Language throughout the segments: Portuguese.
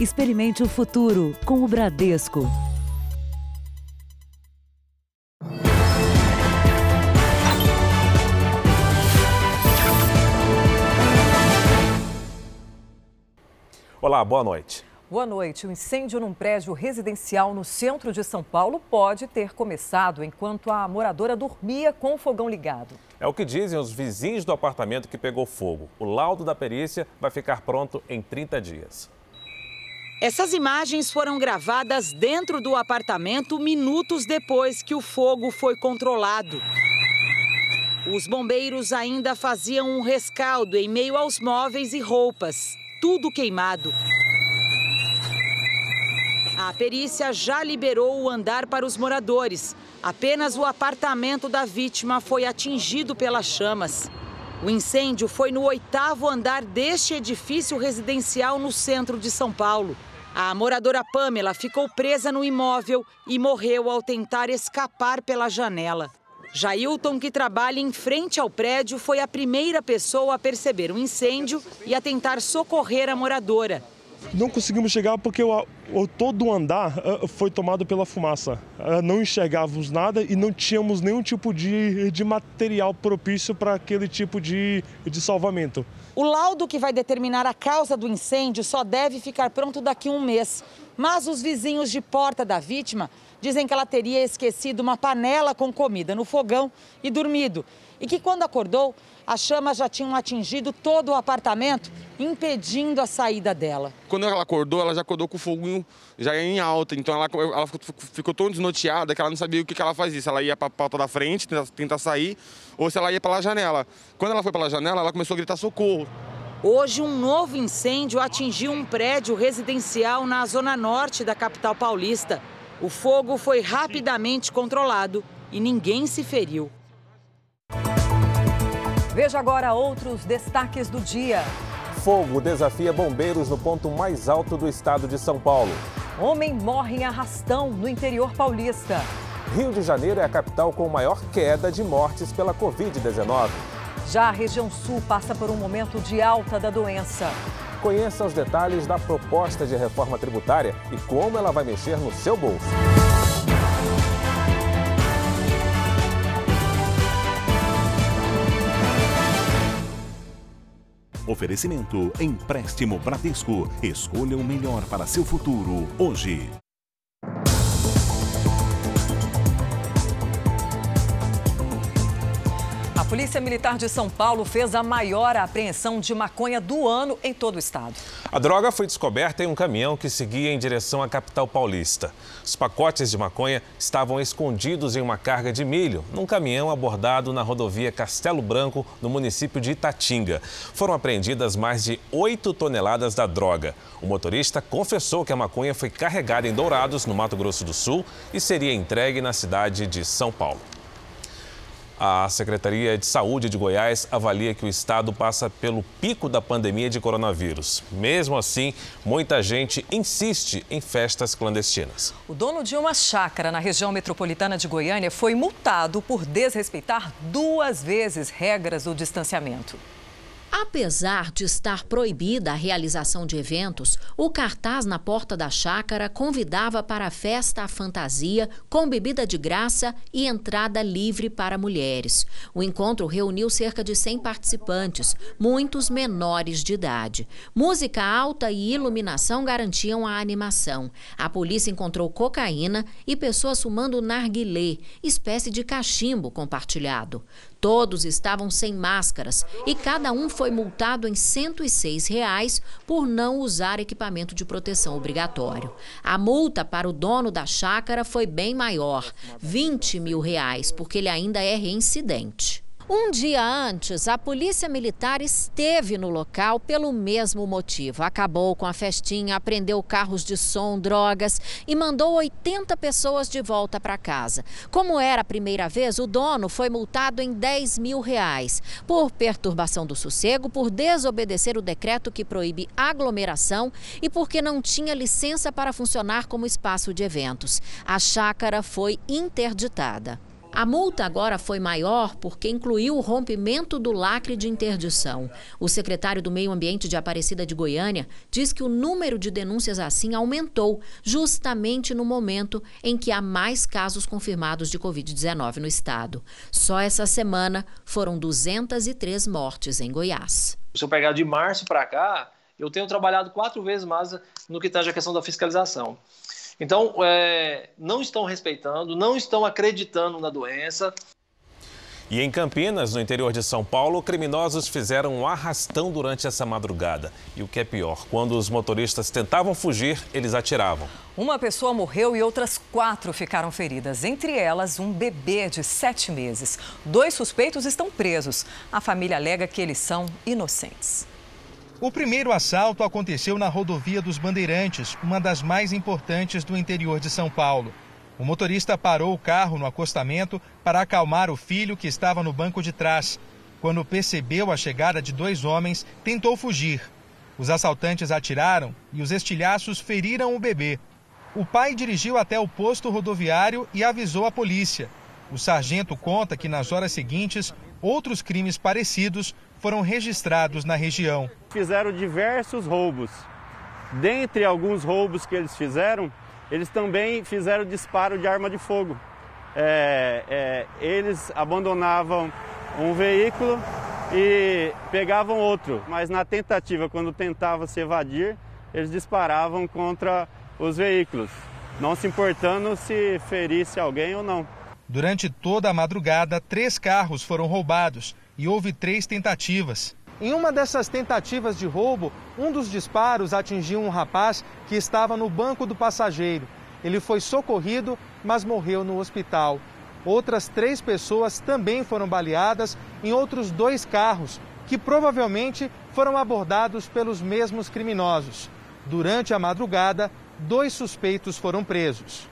Experimente o futuro com o Bradesco. Olá, boa noite. Boa noite. O um incêndio num prédio residencial no centro de São Paulo pode ter começado enquanto a moradora dormia com o fogão ligado. É o que dizem os vizinhos do apartamento que pegou fogo. O laudo da perícia vai ficar pronto em 30 dias. Essas imagens foram gravadas dentro do apartamento minutos depois que o fogo foi controlado. Os bombeiros ainda faziam um rescaldo em meio aos móveis e roupas, tudo queimado. A perícia já liberou o andar para os moradores. Apenas o apartamento da vítima foi atingido pelas chamas. O incêndio foi no oitavo andar deste edifício residencial no centro de São Paulo. A moradora Pamela ficou presa no imóvel e morreu ao tentar escapar pela janela. Jailton, que trabalha em frente ao prédio, foi a primeira pessoa a perceber o incêndio e a tentar socorrer a moradora. Não conseguimos chegar porque o, o, todo o andar uh, foi tomado pela fumaça. Uh, não enxergávamos nada e não tínhamos nenhum tipo de, de material propício para aquele tipo de, de salvamento. O laudo que vai determinar a causa do incêndio só deve ficar pronto daqui a um mês. Mas os vizinhos de porta da vítima dizem que ela teria esquecido uma panela com comida no fogão e dormido. E que quando acordou, as chamas já tinham atingido todo o apartamento, impedindo a saída dela. Quando ela acordou, ela já acordou com o fogo já em alta, então ela, ela ficou tão desnorteada que ela não sabia o que, que ela fazia, se ela ia para a porta da frente, tentar, tentar sair, ou se ela ia pela janela. Quando ela foi pela janela, ela começou a gritar socorro. Hoje, um novo incêndio atingiu um prédio residencial na zona norte da capital paulista. O fogo foi rapidamente controlado e ninguém se feriu. Veja agora outros destaques do dia. Fogo desafia bombeiros no ponto mais alto do estado de São Paulo. Homem morre em arrastão no interior paulista. Rio de Janeiro é a capital com maior queda de mortes pela Covid-19. Já a região sul passa por um momento de alta da doença. Conheça os detalhes da proposta de reforma tributária e como ela vai mexer no seu bolso. Oferecimento Empréstimo Bradesco. Escolha o melhor para seu futuro hoje. Polícia Militar de São Paulo fez a maior apreensão de maconha do ano em todo o estado. A droga foi descoberta em um caminhão que seguia em direção à capital paulista. Os pacotes de maconha estavam escondidos em uma carga de milho, num caminhão abordado na rodovia Castelo Branco, no município de Itatinga. Foram apreendidas mais de 8 toneladas da droga. O motorista confessou que a maconha foi carregada em Dourados, no Mato Grosso do Sul, e seria entregue na cidade de São Paulo. A Secretaria de Saúde de Goiás avalia que o estado passa pelo pico da pandemia de coronavírus. Mesmo assim, muita gente insiste em festas clandestinas. O dono de uma chácara na região metropolitana de Goiânia foi multado por desrespeitar duas vezes regras do distanciamento. Apesar de estar proibida a realização de eventos, o cartaz na porta da chácara convidava para a festa à fantasia, com bebida de graça e entrada livre para mulheres. O encontro reuniu cerca de 100 participantes, muitos menores de idade. Música alta e iluminação garantiam a animação. A polícia encontrou cocaína e pessoas fumando narguilé, espécie de cachimbo compartilhado. Todos estavam sem máscaras e cada um foi multado em 106 reais por não usar equipamento de proteção obrigatório. A multa para o dono da chácara foi bem maior, 20 mil reais, porque ele ainda é reincidente. Um dia antes, a Polícia Militar esteve no local pelo mesmo motivo. Acabou com a festinha, apreendeu carros de som, drogas e mandou 80 pessoas de volta para casa. Como era a primeira vez, o dono foi multado em 10 mil reais por perturbação do sossego, por desobedecer o decreto que proíbe aglomeração e porque não tinha licença para funcionar como espaço de eventos. A chácara foi interditada. A multa agora foi maior porque incluiu o rompimento do lacre de interdição. O secretário do Meio Ambiente de Aparecida de Goiânia diz que o número de denúncias assim aumentou, justamente no momento em que há mais casos confirmados de Covid-19 no estado. Só essa semana foram 203 mortes em Goiás. Se eu pegar de março para cá, eu tenho trabalhado quatro vezes mais no que tange a questão da fiscalização. Então, é, não estão respeitando, não estão acreditando na doença. E em Campinas, no interior de São Paulo, criminosos fizeram um arrastão durante essa madrugada. E o que é pior, quando os motoristas tentavam fugir, eles atiravam. Uma pessoa morreu e outras quatro ficaram feridas, entre elas um bebê de sete meses. Dois suspeitos estão presos. A família alega que eles são inocentes. O primeiro assalto aconteceu na rodovia dos Bandeirantes, uma das mais importantes do interior de São Paulo. O motorista parou o carro no acostamento para acalmar o filho que estava no banco de trás. Quando percebeu a chegada de dois homens, tentou fugir. Os assaltantes atiraram e os estilhaços feriram o bebê. O pai dirigiu até o posto rodoviário e avisou a polícia. O sargento conta que nas horas seguintes, outros crimes parecidos foram registrados na região. Fizeram diversos roubos. Dentre alguns roubos que eles fizeram, eles também fizeram disparo de arma de fogo. É, é, eles abandonavam um veículo e pegavam outro, mas na tentativa, quando tentavam se evadir, eles disparavam contra os veículos, não se importando se ferisse alguém ou não. Durante toda a madrugada, três carros foram roubados e houve três tentativas. Em uma dessas tentativas de roubo, um dos disparos atingiu um rapaz que estava no banco do passageiro. Ele foi socorrido, mas morreu no hospital. Outras três pessoas também foram baleadas em outros dois carros, que provavelmente foram abordados pelos mesmos criminosos. Durante a madrugada, dois suspeitos foram presos.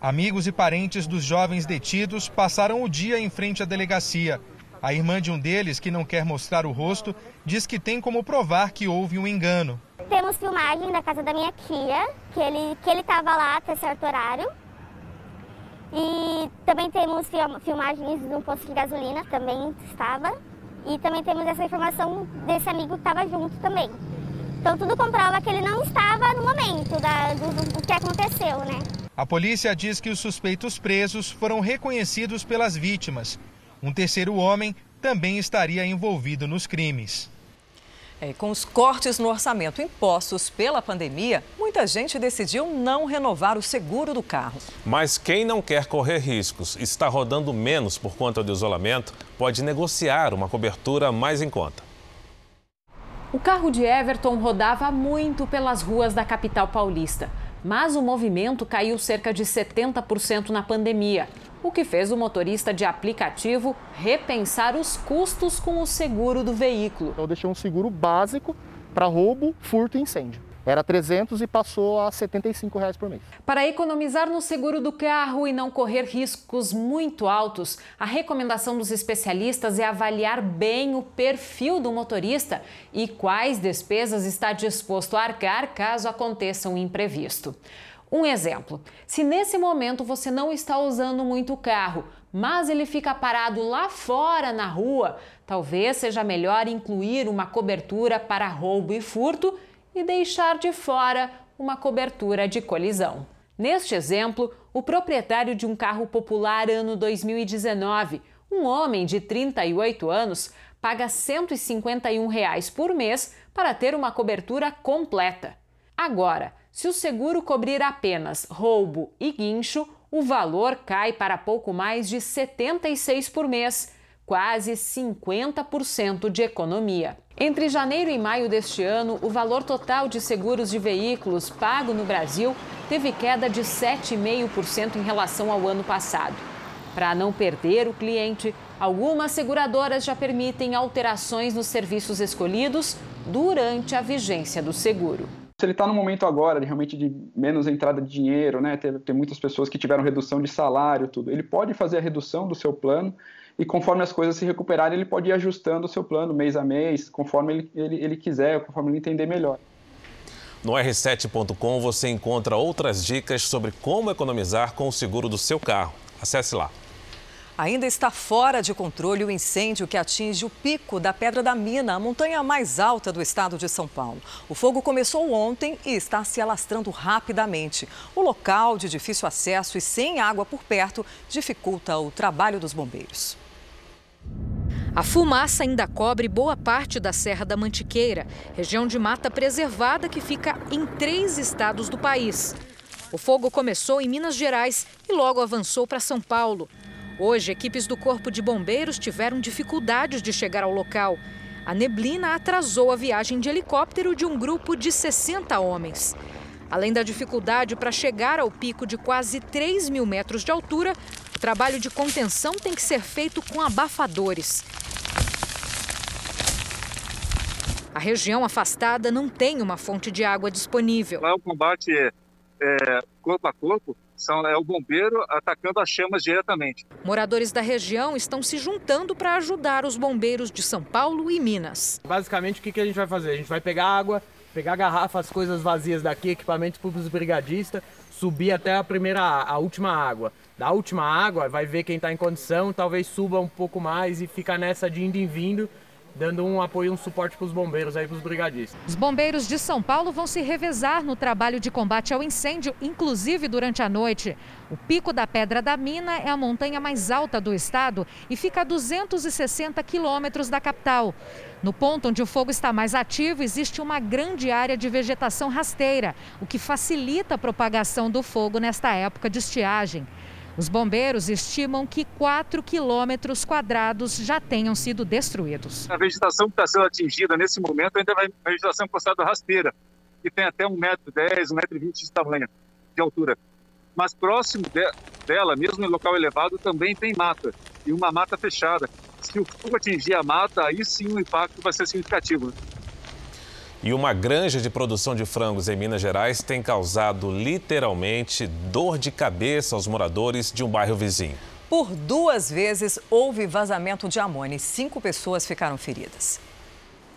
Amigos e parentes dos jovens detidos passaram o dia em frente à delegacia. A irmã de um deles, que não quer mostrar o rosto, diz que tem como provar que houve um engano. Temos filmagem da casa da minha tia, que ele que ele estava lá até certo horário. E também temos filmagens do posto de gasolina, também estava. E também temos essa informação desse amigo que estava junto também. Então tudo comprova que ele não estava no momento da, do, do que aconteceu, né? A polícia diz que os suspeitos presos foram reconhecidos pelas vítimas um terceiro homem também estaria envolvido nos crimes. É, com os cortes no orçamento impostos pela pandemia, muita gente decidiu não renovar o seguro do carro. Mas quem não quer correr riscos e está rodando menos por conta do isolamento, pode negociar uma cobertura mais em conta. O carro de Everton rodava muito pelas ruas da capital paulista, mas o movimento caiu cerca de 70% na pandemia o que fez o motorista de aplicativo repensar os custos com o seguro do veículo. Eu deixei um seguro básico para roubo, furto e incêndio. Era 300 e passou a 75 reais por mês. Para economizar no seguro do carro e não correr riscos muito altos, a recomendação dos especialistas é avaliar bem o perfil do motorista e quais despesas está disposto a arcar caso aconteça um imprevisto. Um exemplo: se nesse momento você não está usando muito o carro, mas ele fica parado lá fora na rua, talvez seja melhor incluir uma cobertura para roubo e furto e deixar de fora uma cobertura de colisão. Neste exemplo, o proprietário de um carro popular ano 2019, um homem de 38 anos, paga 151 reais por mês para ter uma cobertura completa. Agora, se o seguro cobrir apenas roubo e guincho, o valor cai para pouco mais de 76 por mês, quase 50% de economia. Entre janeiro e maio deste ano, o valor total de seguros de veículos pago no Brasil teve queda de 7,5% em relação ao ano passado. Para não perder o cliente, algumas seguradoras já permitem alterações nos serviços escolhidos durante a vigência do seguro se ele está no momento agora de realmente de menos entrada de dinheiro, né, tem, muitas pessoas que tiveram redução de salário, tudo, ele pode fazer a redução do seu plano e conforme as coisas se recuperarem, ele pode ir ajustando o seu plano mês a mês, conforme ele, ele, ele quiser, conforme ele entender melhor. No r7.com você encontra outras dicas sobre como economizar com o seguro do seu carro. Acesse lá. Ainda está fora de controle o incêndio que atinge o pico da Pedra da Mina, a montanha mais alta do estado de São Paulo. O fogo começou ontem e está se alastrando rapidamente. O local, de difícil acesso e sem água por perto, dificulta o trabalho dos bombeiros. A fumaça ainda cobre boa parte da Serra da Mantiqueira, região de mata preservada que fica em três estados do país. O fogo começou em Minas Gerais e logo avançou para São Paulo. Hoje, equipes do Corpo de Bombeiros tiveram dificuldades de chegar ao local. A neblina atrasou a viagem de helicóptero de um grupo de 60 homens. Além da dificuldade para chegar ao pico de quase 3 mil metros de altura, o trabalho de contenção tem que ser feito com abafadores. A região afastada não tem uma fonte de água disponível. Lá o combate é, é corpo a corpo, são, é o bombeiro atacando as chamas diretamente. Moradores da região estão se juntando para ajudar os bombeiros de São Paulo e Minas. Basicamente, o que, que a gente vai fazer? A gente vai pegar água, pegar garrafas, coisas vazias daqui, equipamentos para os brigadistas, subir até a primeira, a última água. Da última água, vai ver quem está em condição, talvez suba um pouco mais e fica nessa de indo e vindo dando um apoio, um suporte para os bombeiros aí, para os brigadistas. Os bombeiros de São Paulo vão se revezar no trabalho de combate ao incêndio, inclusive durante a noite. O Pico da Pedra da Mina é a montanha mais alta do estado e fica a 260 quilômetros da capital. No ponto onde o fogo está mais ativo, existe uma grande área de vegetação rasteira, o que facilita a propagação do fogo nesta época de estiagem. Os bombeiros estimam que 4 quilômetros quadrados já tenham sido destruídos. A vegetação que está sendo atingida nesse momento ainda uma vegetação considerada rasteira, que tem até 1,10m, 1,20m de tamanho, de altura. Mas próximo de, dela, mesmo em local elevado, também tem mata, e uma mata fechada. Se o fogo atingir a mata, aí sim o impacto vai ser significativo. E uma granja de produção de frangos em Minas Gerais tem causado literalmente dor de cabeça aos moradores de um bairro vizinho. Por duas vezes houve vazamento de amônia e cinco pessoas ficaram feridas.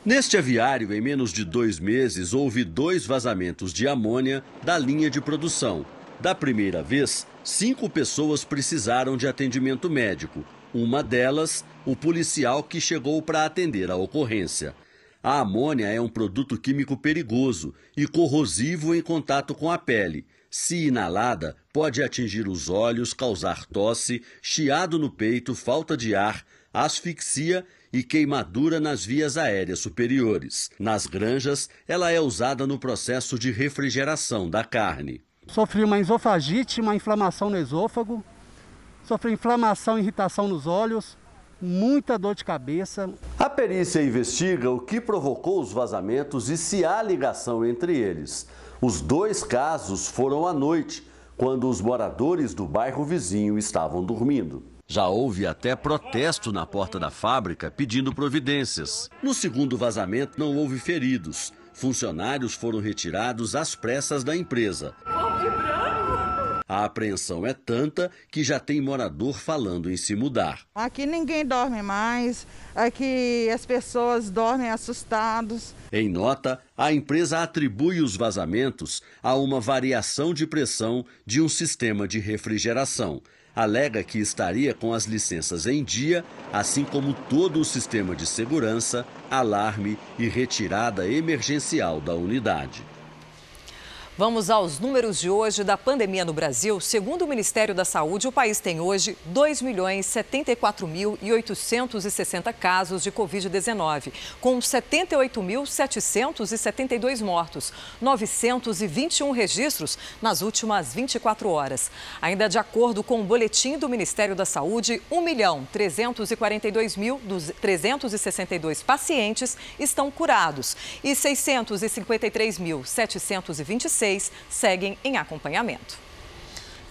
Neste aviário, em menos de dois meses, houve dois vazamentos de amônia da linha de produção. Da primeira vez, cinco pessoas precisaram de atendimento médico. Uma delas, o policial que chegou para atender a ocorrência. A amônia é um produto químico perigoso e corrosivo em contato com a pele. Se inalada, pode atingir os olhos, causar tosse, chiado no peito, falta de ar, asfixia e queimadura nas vias aéreas superiores. Nas granjas, ela é usada no processo de refrigeração da carne. Sofri uma esofagite, uma inflamação no esôfago, sofri inflamação e irritação nos olhos, muita dor de cabeça. A perícia investiga o que provocou os vazamentos e se há ligação entre eles. Os dois casos foram à noite, quando os moradores do bairro vizinho estavam dormindo. Já houve até protesto na porta da fábrica pedindo providências. No segundo vazamento não houve feridos. Funcionários foram retirados às pressas da empresa. A apreensão é tanta que já tem morador falando em se mudar. Aqui ninguém dorme mais, aqui as pessoas dormem assustados. Em nota, a empresa atribui os vazamentos a uma variação de pressão de um sistema de refrigeração. Alega que estaria com as licenças em dia, assim como todo o sistema de segurança, alarme e retirada emergencial da unidade. Vamos aos números de hoje da pandemia no Brasil. Segundo o Ministério da Saúde, o país tem hoje 2.074.860 casos de Covid-19, com 78.772 mortos, 921 registros nas últimas 24 horas. Ainda de acordo com o boletim do Ministério da Saúde, 1.342.362 pacientes estão curados e 653.726 seguem em acompanhamento.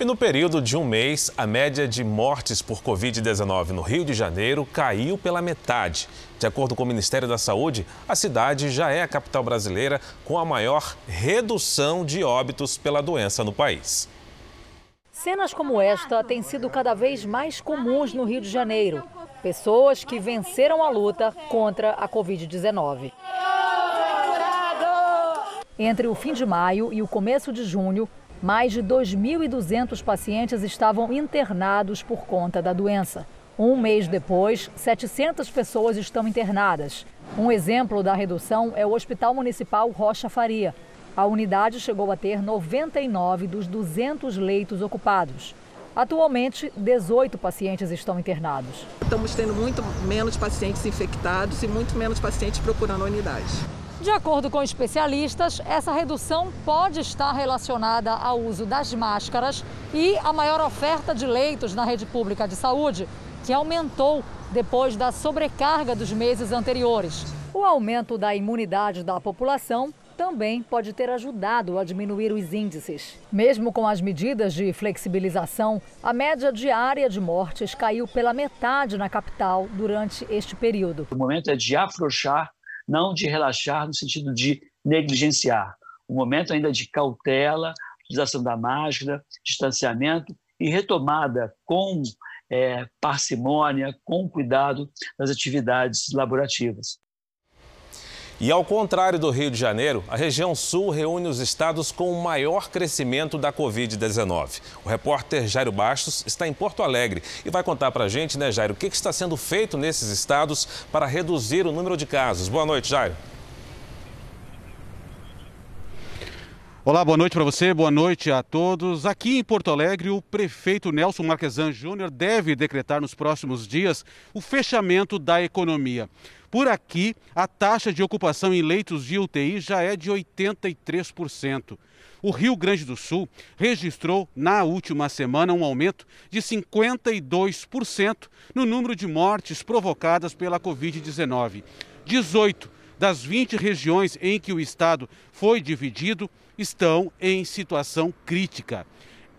E no período de um mês, a média de mortes por Covid-19 no Rio de Janeiro caiu pela metade. De acordo com o Ministério da Saúde, a cidade já é a capital brasileira com a maior redução de óbitos pela doença no país. Cenas como esta têm sido cada vez mais comuns no Rio de Janeiro. Pessoas que venceram a luta contra a Covid-19. Entre o fim de maio e o começo de junho, mais de 2.200 pacientes estavam internados por conta da doença. Um mês depois, 700 pessoas estão internadas. Um exemplo da redução é o Hospital Municipal Rocha Faria. A unidade chegou a ter 99 dos 200 leitos ocupados. Atualmente, 18 pacientes estão internados. Estamos tendo muito menos pacientes infectados e muito menos pacientes procurando a unidade. De acordo com especialistas, essa redução pode estar relacionada ao uso das máscaras e à maior oferta de leitos na rede pública de saúde, que aumentou depois da sobrecarga dos meses anteriores. O aumento da imunidade da população também pode ter ajudado a diminuir os índices. Mesmo com as medidas de flexibilização, a média diária de mortes caiu pela metade na capital durante este período. O momento é de afrouxar, não de relaxar no sentido de negligenciar. O momento ainda de cautela, utilização da máscara, distanciamento e retomada com é, parcimônia, com cuidado das atividades laborativas. E ao contrário do Rio de Janeiro, a região sul reúne os estados com o maior crescimento da Covid-19. O repórter Jairo Bastos está em Porto Alegre e vai contar para a gente, né, Jairo, o que está sendo feito nesses estados para reduzir o número de casos. Boa noite, Jairo. Olá, boa noite para você, boa noite a todos. Aqui em Porto Alegre, o prefeito Nelson Marquesan Júnior deve decretar nos próximos dias o fechamento da economia. Por aqui, a taxa de ocupação em leitos de UTI já é de 83%. O Rio Grande do Sul registrou na última semana um aumento de 52% no número de mortes provocadas pela Covid-19. 18 das 20 regiões em que o estado foi dividido estão em situação crítica.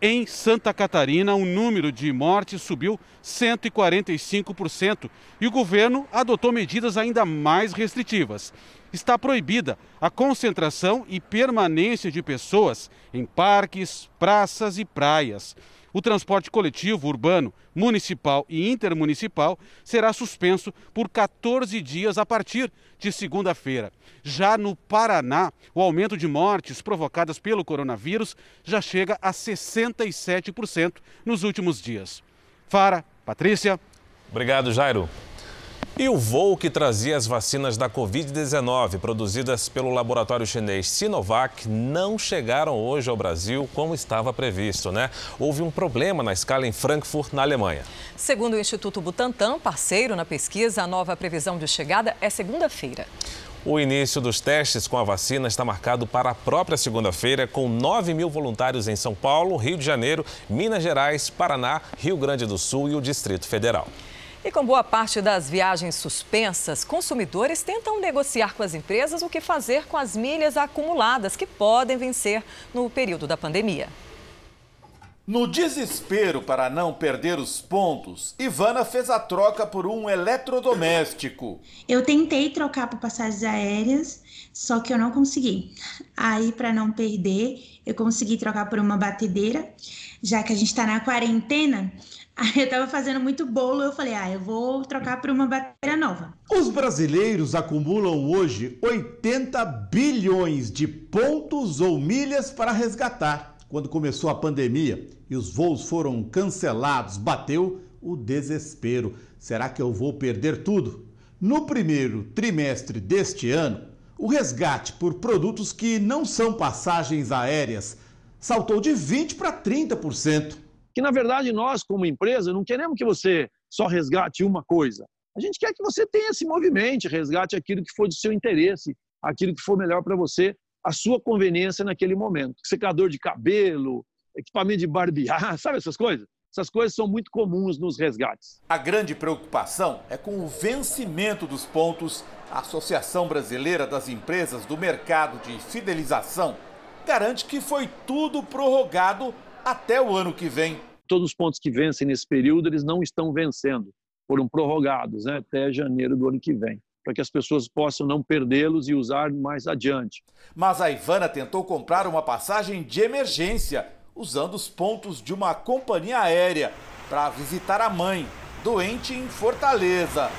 Em Santa Catarina, o número de mortes subiu 145% e o governo adotou medidas ainda mais restritivas. Está proibida a concentração e permanência de pessoas em parques, praças e praias. O transporte coletivo urbano, municipal e intermunicipal será suspenso por 14 dias a partir de segunda-feira. Já no Paraná, o aumento de mortes provocadas pelo coronavírus já chega a 67% nos últimos dias. Fara, Patrícia. Obrigado, Jairo. E o voo que trazia as vacinas da Covid-19 produzidas pelo laboratório chinês Sinovac não chegaram hoje ao Brasil como estava previsto, né? Houve um problema na escala em Frankfurt, na Alemanha. Segundo o Instituto Butantan, parceiro na pesquisa, a nova previsão de chegada é segunda-feira. O início dos testes com a vacina está marcado para a própria segunda-feira, com 9 mil voluntários em São Paulo, Rio de Janeiro, Minas Gerais, Paraná, Rio Grande do Sul e o Distrito Federal. E com boa parte das viagens suspensas, consumidores tentam negociar com as empresas o que fazer com as milhas acumuladas que podem vencer no período da pandemia. No desespero para não perder os pontos, Ivana fez a troca por um eletrodoméstico. Eu tentei trocar por passagens aéreas, só que eu não consegui. Aí, para não perder, eu consegui trocar por uma batedeira, já que a gente está na quarentena. Aí eu tava fazendo muito bolo, eu falei, ah, eu vou trocar por uma bateria nova. Os brasileiros acumulam hoje 80 bilhões de pontos ou milhas para resgatar. Quando começou a pandemia e os voos foram cancelados, bateu o desespero. Será que eu vou perder tudo? No primeiro trimestre deste ano, o resgate por produtos que não são passagens aéreas saltou de 20 para 30% que na verdade nós, como empresa, não queremos que você só resgate uma coisa. A gente quer que você tenha esse movimento, resgate aquilo que for do seu interesse, aquilo que for melhor para você, a sua conveniência naquele momento. Secador de cabelo, equipamento de barbear, sabe essas coisas? Essas coisas são muito comuns nos resgates. A grande preocupação é com o vencimento dos pontos. A Associação Brasileira das Empresas do Mercado de Fidelização garante que foi tudo prorrogado até o ano que vem. Todos os pontos que vencem nesse período, eles não estão vencendo, foram prorrogados né, até janeiro do ano que vem, para que as pessoas possam não perdê-los e usar mais adiante. Mas a Ivana tentou comprar uma passagem de emergência, usando os pontos de uma companhia aérea, para visitar a mãe, doente em Fortaleza.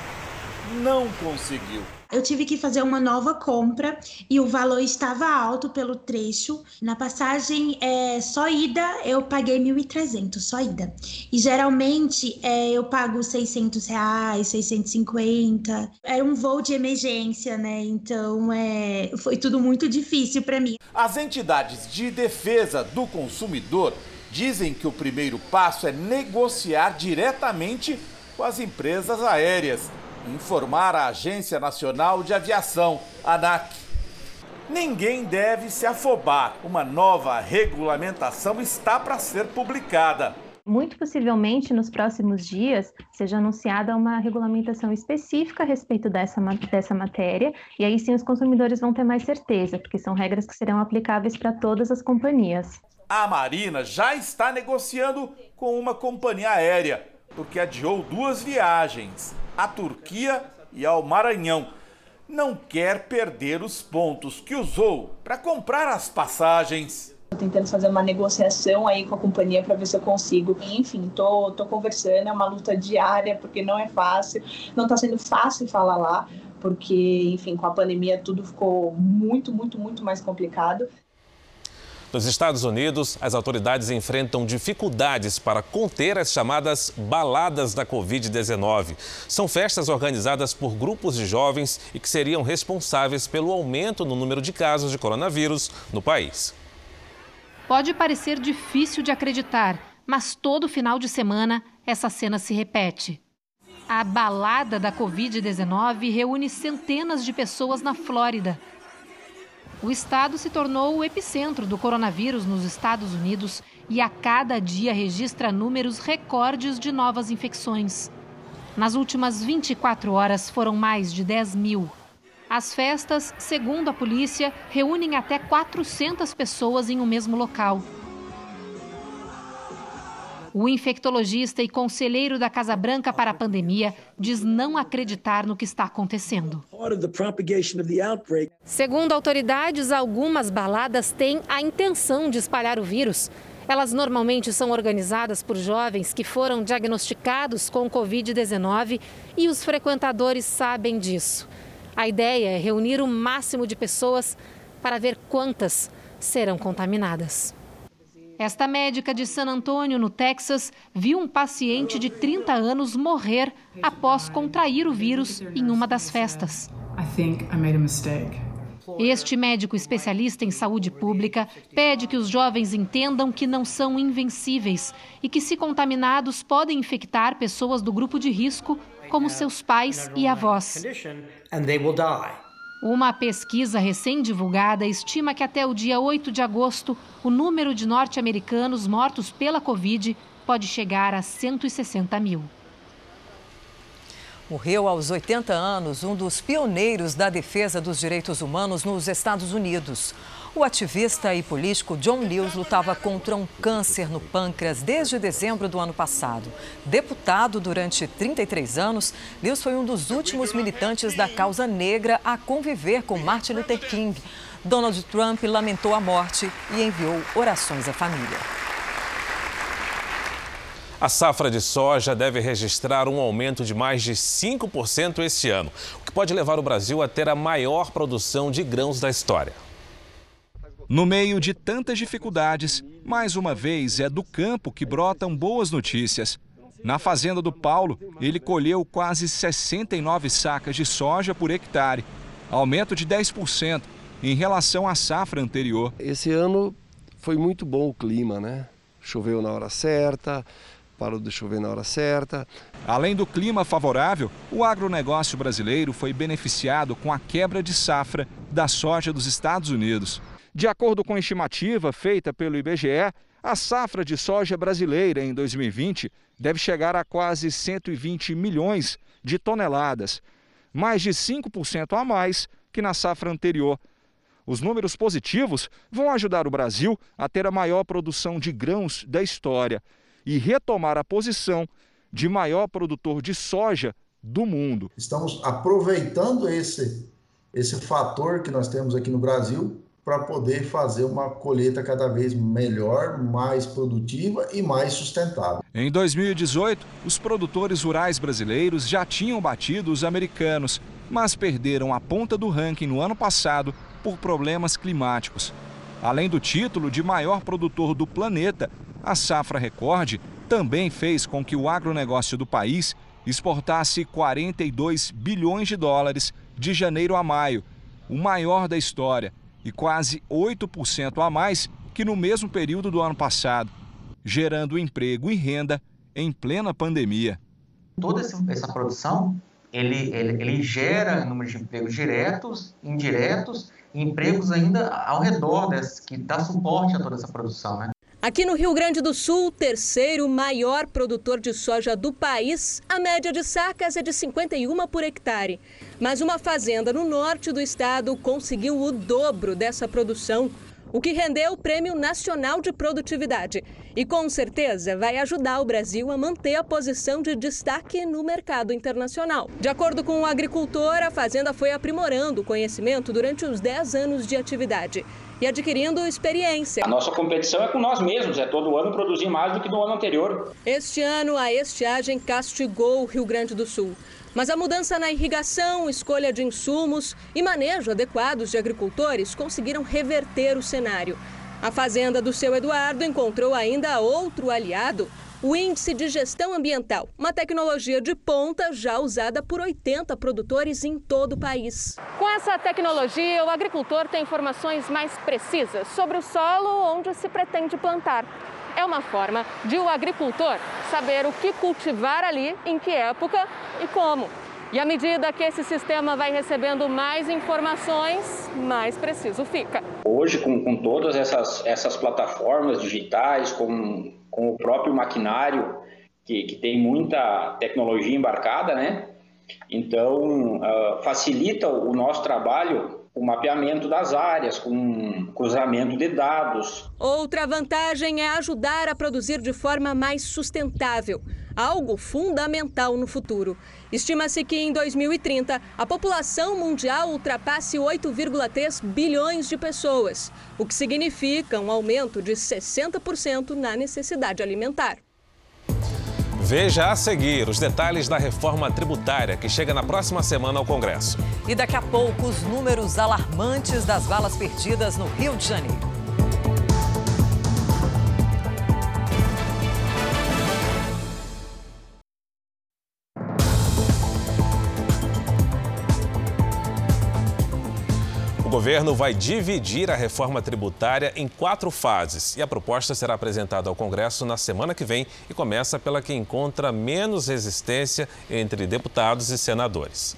Não conseguiu. Eu tive que fazer uma nova compra e o valor estava alto pelo trecho. Na passagem é, só ida eu paguei 1.300, só ida. E geralmente é, eu pago 600 reais, 650. Era um voo de emergência, né? Então é, foi tudo muito difícil para mim. As entidades de defesa do consumidor dizem que o primeiro passo é negociar diretamente com as empresas aéreas informar a Agência Nacional de Aviação, ANAC. Ninguém deve se afobar. Uma nova regulamentação está para ser publicada. Muito possivelmente, nos próximos dias, seja anunciada uma regulamentação específica a respeito dessa, dessa matéria, e aí sim os consumidores vão ter mais certeza, porque são regras que serão aplicáveis para todas as companhias. A Marina já está negociando com uma companhia aérea, porque adiou duas viagens à Turquia e ao Maranhão. Não quer perder os pontos que usou para comprar as passagens. Tô tentando fazer uma negociação aí com a companhia para ver se eu consigo. Enfim, tô, tô conversando, é uma luta diária, porque não é fácil. Não está sendo fácil falar lá, porque, enfim, com a pandemia tudo ficou muito, muito, muito mais complicado. Nos Estados Unidos, as autoridades enfrentam dificuldades para conter as chamadas baladas da Covid-19. São festas organizadas por grupos de jovens e que seriam responsáveis pelo aumento no número de casos de coronavírus no país. Pode parecer difícil de acreditar, mas todo final de semana essa cena se repete. A balada da Covid-19 reúne centenas de pessoas na Flórida o estado se tornou o epicentro do coronavírus nos Estados Unidos e a cada dia registra números recordes de novas infecções. Nas últimas 24 horas foram mais de 10 mil. As festas, segundo a polícia, reúnem até 400 pessoas em um mesmo local. O infectologista e conselheiro da Casa Branca para a pandemia diz não acreditar no que está acontecendo. Segundo autoridades, algumas baladas têm a intenção de espalhar o vírus. Elas normalmente são organizadas por jovens que foram diagnosticados com Covid-19 e os frequentadores sabem disso. A ideia é reunir o máximo de pessoas para ver quantas serão contaminadas. Esta médica de San Antônio, no Texas, viu um paciente de 30 anos morrer após contrair o vírus em uma das festas. Este médico especialista em saúde pública pede que os jovens entendam que não são invencíveis e que, se contaminados, podem infectar pessoas do grupo de risco, como seus pais e avós. Uma pesquisa recém-divulgada estima que até o dia 8 de agosto, o número de norte-americanos mortos pela Covid pode chegar a 160 mil. Morreu aos 80 anos um dos pioneiros da defesa dos direitos humanos nos Estados Unidos. O ativista e político John Lewis lutava contra um câncer no pâncreas desde dezembro do ano passado. Deputado durante 33 anos, Lewis foi um dos últimos militantes da causa negra a conviver com Martin Luther King. Donald Trump lamentou a morte e enviou orações à família. A safra de soja deve registrar um aumento de mais de 5% este ano, o que pode levar o Brasil a ter a maior produção de grãos da história. No meio de tantas dificuldades, mais uma vez é do campo que brotam boas notícias. Na fazenda do Paulo, ele colheu quase 69 sacas de soja por hectare, aumento de 10% em relação à safra anterior. Esse ano foi muito bom o clima, né? Choveu na hora certa, parou de chover na hora certa. Além do clima favorável, o agronegócio brasileiro foi beneficiado com a quebra de safra da soja dos Estados Unidos. De acordo com a estimativa feita pelo IBGE, a safra de soja brasileira em 2020 deve chegar a quase 120 milhões de toneladas, mais de 5% a mais que na safra anterior. Os números positivos vão ajudar o Brasil a ter a maior produção de grãos da história e retomar a posição de maior produtor de soja do mundo. Estamos aproveitando esse, esse fator que nós temos aqui no Brasil para poder fazer uma colheita cada vez melhor, mais produtiva e mais sustentável. Em 2018, os produtores rurais brasileiros já tinham batido os americanos mas perderam a ponta do ranking no ano passado por problemas climáticos. Além do título de maior produtor do planeta, a safra recorde também fez com que o agronegócio do país exportasse 42 bilhões de dólares de janeiro a maio, o maior da história, e quase 8% a mais que no mesmo período do ano passado, gerando emprego e renda em plena pandemia. Toda essa produção ele, ele, ele gera número de empregos diretos, indiretos e empregos ainda ao redor desse, que dá suporte a toda essa produção. Né? Aqui no Rio Grande do Sul, terceiro maior produtor de soja do país, a média de sacas é de 51 por hectare. Mas uma fazenda no norte do estado conseguiu o dobro dessa produção, o que rendeu o Prêmio Nacional de Produtividade. E com certeza vai ajudar o Brasil a manter a posição de destaque no mercado internacional. De acordo com o agricultor, a fazenda foi aprimorando o conhecimento durante os 10 anos de atividade e adquirindo experiência. A nossa competição é com nós mesmos, é todo ano produzir mais do que no ano anterior. Este ano, a estiagem castigou o Rio Grande do Sul. Mas a mudança na irrigação, escolha de insumos e manejo adequados de agricultores conseguiram reverter o cenário. A fazenda do seu Eduardo encontrou ainda outro aliado, o Índice de Gestão Ambiental, uma tecnologia de ponta já usada por 80 produtores em todo o país. Com essa tecnologia, o agricultor tem informações mais precisas sobre o solo onde se pretende plantar. É uma forma de o agricultor saber o que cultivar ali, em que época e como. E à medida que esse sistema vai recebendo mais informações, mais preciso fica. Hoje, com, com todas essas, essas plataformas digitais, com com o próprio maquinário, que, que tem muita tecnologia embarcada, né? Então, uh, facilita o nosso trabalho o mapeamento das áreas, com cruzamento de dados. Outra vantagem é ajudar a produzir de forma mais sustentável, algo fundamental no futuro. Estima-se que em 2030 a população mundial ultrapasse 8,3 bilhões de pessoas, o que significa um aumento de 60% na necessidade alimentar. Veja a seguir os detalhes da reforma tributária que chega na próxima semana ao Congresso. E daqui a pouco, os números alarmantes das balas perdidas no Rio de Janeiro. Governo vai dividir a reforma tributária em quatro fases e a proposta será apresentada ao Congresso na semana que vem e começa pela que encontra menos resistência entre deputados e senadores.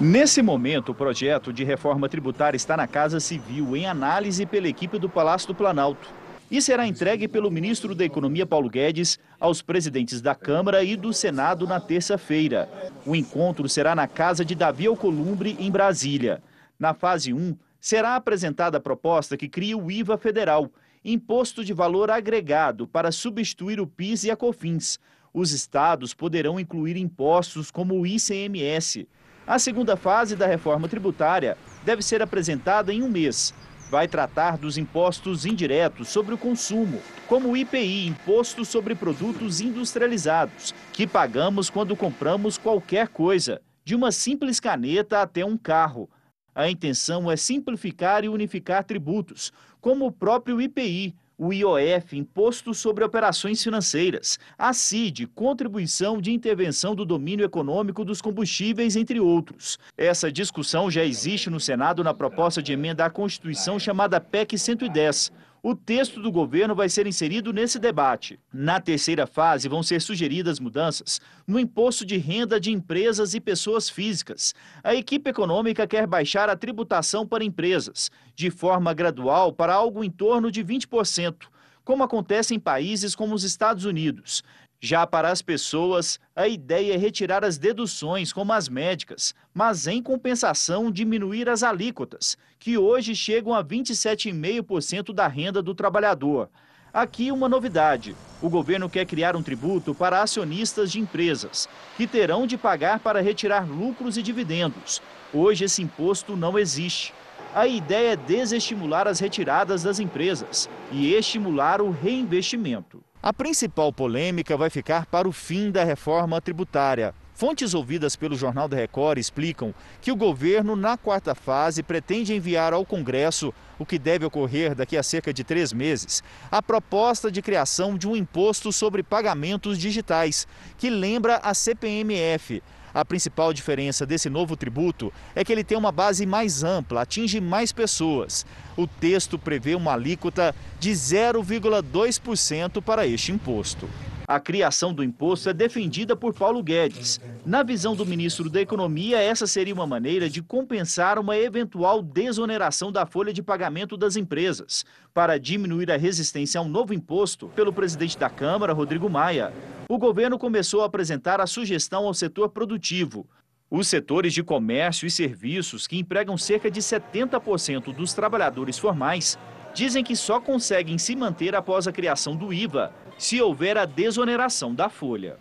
Nesse momento, o projeto de reforma tributária está na Casa Civil em análise pela equipe do Palácio do Planalto e será entregue pelo ministro da Economia Paulo Guedes aos presidentes da Câmara e do Senado na terça-feira. O encontro será na casa de Davi Alcolumbre, em Brasília. Na fase 1, será apresentada a proposta que cria o IVA federal, Imposto de Valor Agregado, para substituir o PIS e a COFINS. Os estados poderão incluir impostos como o ICMS. A segunda fase da reforma tributária deve ser apresentada em um mês. Vai tratar dos impostos indiretos sobre o consumo, como o IPI, Imposto sobre Produtos Industrializados, que pagamos quando compramos qualquer coisa, de uma simples caneta até um carro. A intenção é simplificar e unificar tributos, como o próprio IPI, o IOF, Imposto sobre Operações Financeiras, a CID, Contribuição de Intervenção do Domínio Econômico dos Combustíveis, entre outros. Essa discussão já existe no Senado na proposta de emenda à Constituição chamada PEC 110. O texto do governo vai ser inserido nesse debate. Na terceira fase, vão ser sugeridas mudanças no imposto de renda de empresas e pessoas físicas. A equipe econômica quer baixar a tributação para empresas, de forma gradual para algo em torno de 20%, como acontece em países como os Estados Unidos. Já para as pessoas, a ideia é retirar as deduções, como as médicas, mas em compensação diminuir as alíquotas, que hoje chegam a 27,5% da renda do trabalhador. Aqui uma novidade: o governo quer criar um tributo para acionistas de empresas, que terão de pagar para retirar lucros e dividendos. Hoje esse imposto não existe. A ideia é desestimular as retiradas das empresas e estimular o reinvestimento. A principal polêmica vai ficar para o fim da reforma tributária. Fontes ouvidas pelo Jornal da Record explicam que o governo, na quarta fase, pretende enviar ao Congresso, o que deve ocorrer daqui a cerca de três meses, a proposta de criação de um imposto sobre pagamentos digitais, que lembra a CPMF. A principal diferença desse novo tributo é que ele tem uma base mais ampla, atinge mais pessoas. O texto prevê uma alíquota de 0,2% para este imposto. A criação do imposto é defendida por Paulo Guedes. Na visão do ministro da Economia, essa seria uma maneira de compensar uma eventual desoneração da folha de pagamento das empresas, para diminuir a resistência a um novo imposto pelo presidente da Câmara, Rodrigo Maia. O governo começou a apresentar a sugestão ao setor produtivo. Os setores de comércio e serviços, que empregam cerca de 70% dos trabalhadores formais, dizem que só conseguem se manter após a criação do IVA se houver a desoneração da folha.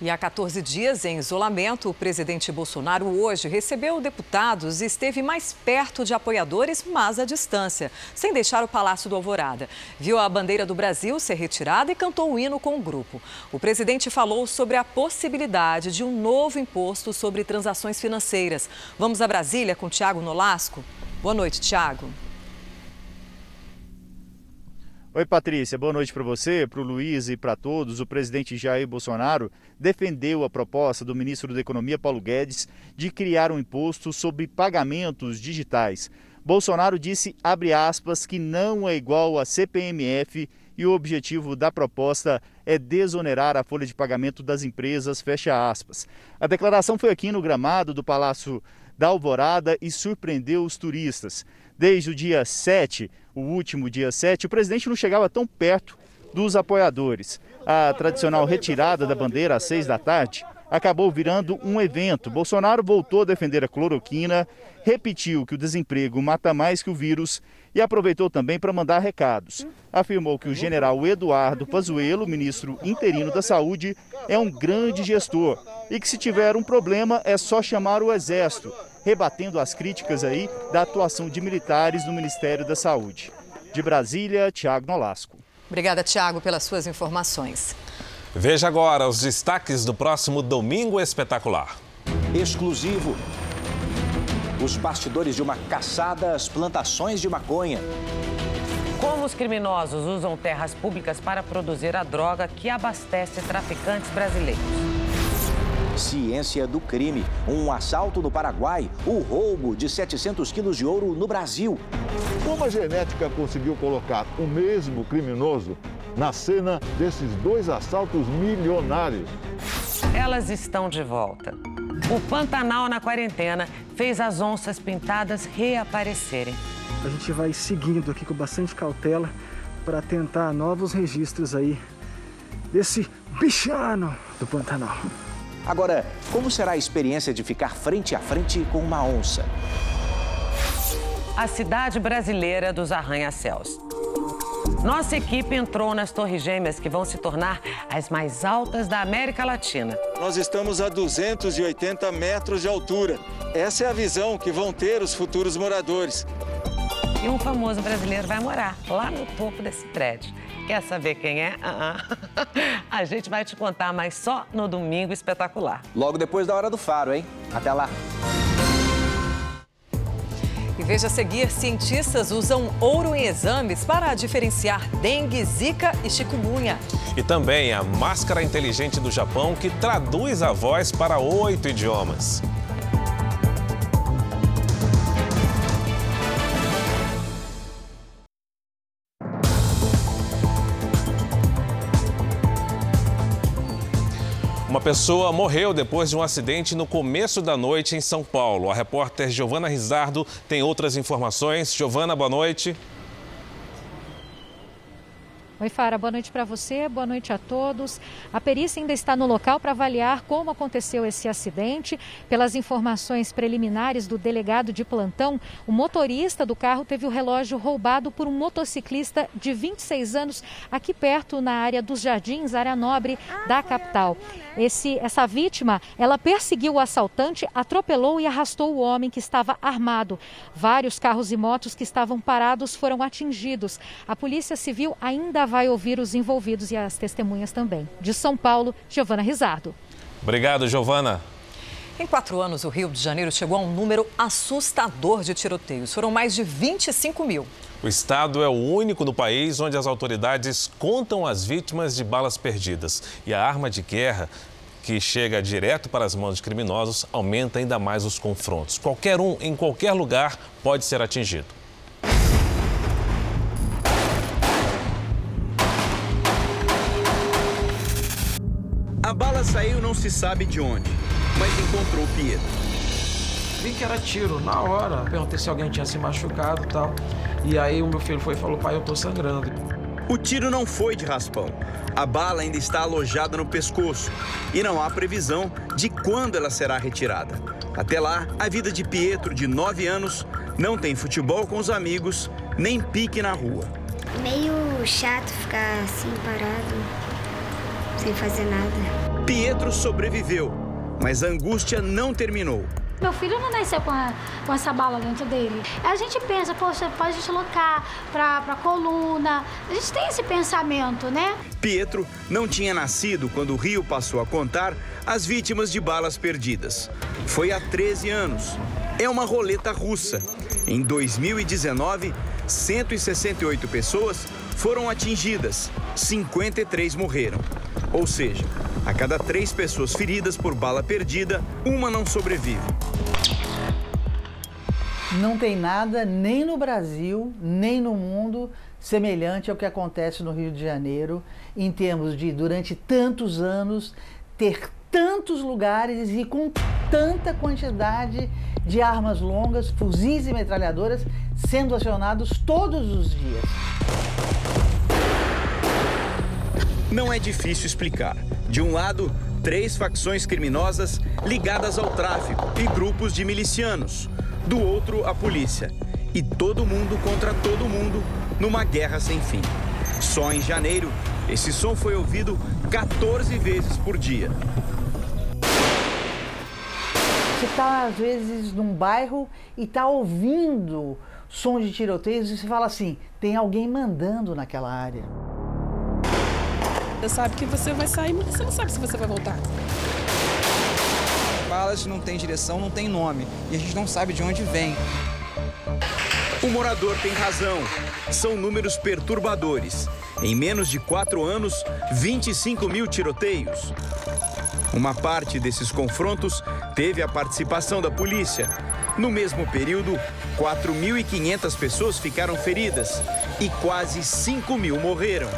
E há 14 dias em isolamento, o presidente Bolsonaro hoje recebeu deputados e esteve mais perto de apoiadores, mas à distância, sem deixar o Palácio do Alvorada. Viu a bandeira do Brasil ser retirada e cantou o hino com o grupo. O presidente falou sobre a possibilidade de um novo imposto sobre transações financeiras. Vamos a Brasília com Tiago Nolasco? Boa noite, Tiago. Oi, Patrícia, boa noite para você, para o Luiz e para todos. O presidente Jair Bolsonaro defendeu a proposta do ministro da Economia, Paulo Guedes, de criar um imposto sobre pagamentos digitais. Bolsonaro disse, abre aspas, que não é igual a CPMF e o objetivo da proposta é desonerar a folha de pagamento das empresas, fecha aspas. A declaração foi aqui no gramado do Palácio da Alvorada e surpreendeu os turistas. Desde o dia 7, o último dia 7, o presidente não chegava tão perto dos apoiadores. A tradicional retirada da bandeira às 6 da tarde acabou virando um evento. Bolsonaro voltou a defender a cloroquina, repetiu que o desemprego mata mais que o vírus e aproveitou também para mandar recados. Afirmou que o general Eduardo Pazuello, ministro interino da Saúde, é um grande gestor e que se tiver um problema é só chamar o exército rebatendo as críticas aí da atuação de militares no Ministério da Saúde. De Brasília, Tiago Nolasco. Obrigada, Tiago, pelas suas informações. Veja agora os destaques do próximo Domingo Espetacular. Exclusivo. Os bastidores de uma caçada às plantações de maconha. Como os criminosos usam terras públicas para produzir a droga que abastece traficantes brasileiros. Ciência do crime. Um assalto no Paraguai. O roubo de 700 quilos de ouro no Brasil. Como a genética conseguiu colocar o mesmo criminoso na cena desses dois assaltos milionários? Elas estão de volta. O Pantanal na quarentena fez as onças pintadas reaparecerem. A gente vai seguindo aqui com bastante cautela para tentar novos registros aí desse bichano do Pantanal. Agora, como será a experiência de ficar frente a frente com uma onça? A cidade brasileira dos arranha-céus. Nossa equipe entrou nas Torres Gêmeas, que vão se tornar as mais altas da América Latina. Nós estamos a 280 metros de altura. Essa é a visão que vão ter os futuros moradores. E um famoso brasileiro vai morar lá no topo desse prédio. Quer saber quem é? Uh -uh. A gente vai te contar, mas só no Domingo Espetacular. Logo depois da Hora do Faro, hein? Até lá! E veja a seguir, cientistas usam ouro em exames para diferenciar dengue, zika e chikungunya. E também a máscara inteligente do Japão que traduz a voz para oito idiomas. Uma pessoa morreu depois de um acidente no começo da noite em São Paulo. A repórter Giovana Rizardo tem outras informações. Giovana, boa noite. Oi, Fara, boa noite para você, boa noite a todos. A perícia ainda está no local para avaliar como aconteceu esse acidente. Pelas informações preliminares do delegado de plantão, o motorista do carro teve o relógio roubado por um motociclista de 26 anos aqui perto na área dos Jardins, área nobre da capital. Esse, essa vítima, ela perseguiu o assaltante, atropelou e arrastou o homem que estava armado. Vários carros e motos que estavam parados foram atingidos. A Polícia Civil ainda vai ouvir os envolvidos e as testemunhas também. De São Paulo, Giovana Rizardo. Obrigado, Giovana. Em quatro anos, o Rio de Janeiro chegou a um número assustador de tiroteios. Foram mais de 25 mil. O estado é o único no país onde as autoridades contam as vítimas de balas perdidas. E a arma de guerra, que chega direto para as mãos de criminosos, aumenta ainda mais os confrontos. Qualquer um, em qualquer lugar, pode ser atingido. Saiu não se sabe de onde, mas encontrou o Pietro. Vi que era tiro na hora. Perguntei se alguém tinha se machucado e tal. E aí o meu filho foi e falou: pai, eu tô sangrando. O tiro não foi de raspão. A bala ainda está alojada no pescoço e não há previsão de quando ela será retirada. Até lá, a vida de Pietro, de 9 anos, não tem futebol com os amigos, nem pique na rua. Meio chato ficar assim parado, sem fazer nada. Pietro sobreviveu, mas a angústia não terminou. Meu filho não nasceu com, a, com essa bala dentro dele. A gente pensa, poxa, pode deslocar para a coluna. A gente tem esse pensamento, né? Pietro não tinha nascido quando o Rio passou a contar as vítimas de balas perdidas. Foi há 13 anos. É uma roleta russa. Em 2019, 168 pessoas foram atingidas, 53 morreram. Ou seja, a cada três pessoas feridas por bala perdida, uma não sobrevive. Não tem nada, nem no Brasil, nem no mundo, semelhante ao que acontece no Rio de Janeiro, em termos de, durante tantos anos, ter tantos lugares e com tanta quantidade de armas longas, fuzis e metralhadoras sendo acionados todos os dias. Não é difícil explicar. De um lado, três facções criminosas ligadas ao tráfico e grupos de milicianos. Do outro, a polícia. E todo mundo contra todo mundo numa guerra sem fim. Só em janeiro, esse som foi ouvido 14 vezes por dia. Você está, às vezes, num bairro e está ouvindo som de tiroteios e você fala assim: tem alguém mandando naquela área. Você sabe que você vai sair, mas você não sabe se você vai voltar. Balas não tem direção, não tem nome. E a gente não sabe de onde vem. O morador tem razão. São números perturbadores. Em menos de quatro anos, 25 mil tiroteios. Uma parte desses confrontos teve a participação da polícia. No mesmo período, 4.500 pessoas ficaram feridas e quase 5 mil morreram.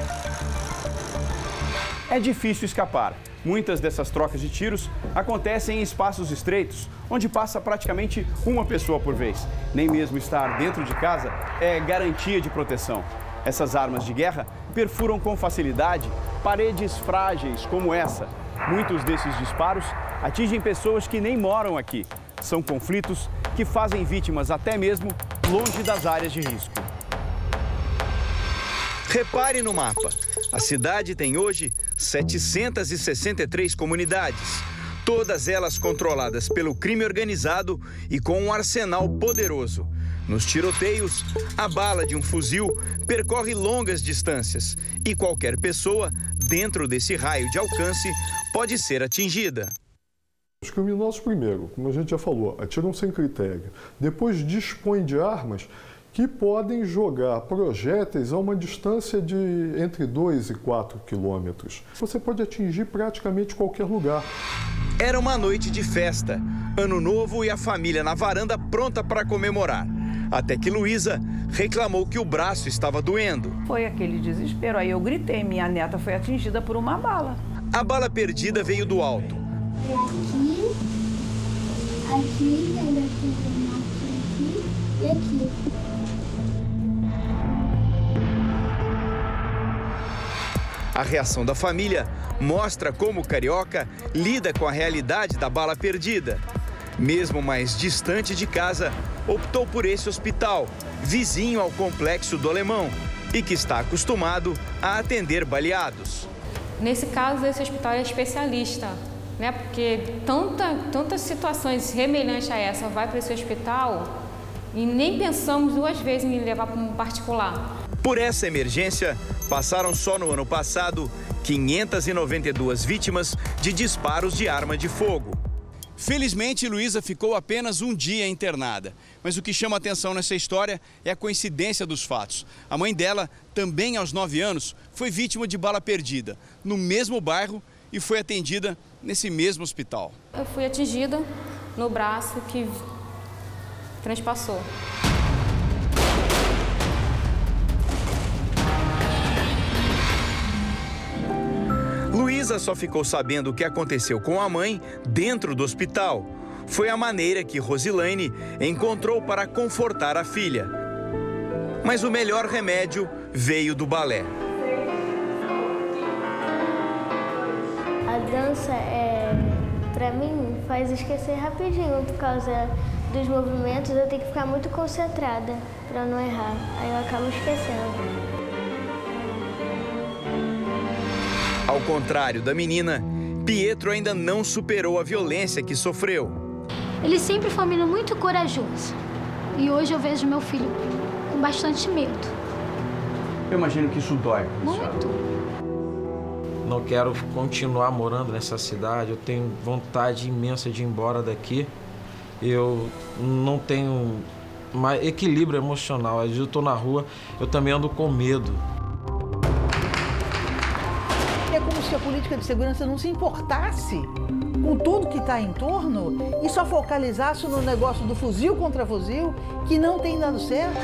É difícil escapar. Muitas dessas trocas de tiros acontecem em espaços estreitos, onde passa praticamente uma pessoa por vez. Nem mesmo estar dentro de casa é garantia de proteção. Essas armas de guerra perfuram com facilidade paredes frágeis como essa. Muitos desses disparos atingem pessoas que nem moram aqui. São conflitos que fazem vítimas até mesmo longe das áreas de risco. Repare no mapa. A cidade tem hoje 763 comunidades, todas elas controladas pelo crime organizado e com um arsenal poderoso. Nos tiroteios, a bala de um fuzil percorre longas distâncias e qualquer pessoa dentro desse raio de alcance pode ser atingida. Os criminosos, primeiro, como a gente já falou, atiram sem critério. Depois dispõem de armas que podem jogar projéteis a uma distância de entre 2 e 4 quilômetros. Você pode atingir praticamente qualquer lugar. Era uma noite de festa, ano novo e a família na varanda pronta para comemorar. Até que Luísa reclamou que o braço estava doendo. Foi aquele desespero. Aí eu gritei, minha neta foi atingida por uma bala. A bala perdida veio do alto. Aqui, aqui, aqui, e aqui. A reação da família mostra como o carioca lida com a realidade da bala perdida. Mesmo mais distante de casa, optou por esse hospital, vizinho ao complexo do Alemão, e que está acostumado a atender baleados. Nesse caso, esse hospital é especialista, né? Porque tanta, tantas situações semelhantes a essa vai para esse hospital e nem pensamos duas vezes em levar para um particular. Por essa emergência, passaram só no ano passado 592 vítimas de disparos de arma de fogo. Felizmente, Luísa ficou apenas um dia internada. Mas o que chama atenção nessa história é a coincidência dos fatos. A mãe dela, também aos 9 anos, foi vítima de bala perdida, no mesmo bairro e foi atendida nesse mesmo hospital. Eu fui atingida no braço que transpassou. Luísa só ficou sabendo o que aconteceu com a mãe dentro do hospital. Foi a maneira que Rosilane encontrou para confortar a filha. Mas o melhor remédio veio do balé. A dança é, para mim, faz esquecer rapidinho por causa dos movimentos. Eu tenho que ficar muito concentrada para não errar. Aí eu acabo esquecendo. Ao contrário da menina, Pietro ainda não superou a violência que sofreu. Ele sempre foi um menino muito corajoso. E hoje eu vejo meu filho com bastante medo. Eu imagino que isso dói. Muito. Não quero continuar morando nessa cidade. Eu tenho vontade imensa de ir embora daqui. Eu não tenho mais equilíbrio emocional. Às vezes eu estou na rua, eu também ando com medo. Se a política de segurança não se importasse com tudo que está em torno e só focalizasse no negócio do fuzil contra fuzil, que não tem dado certo.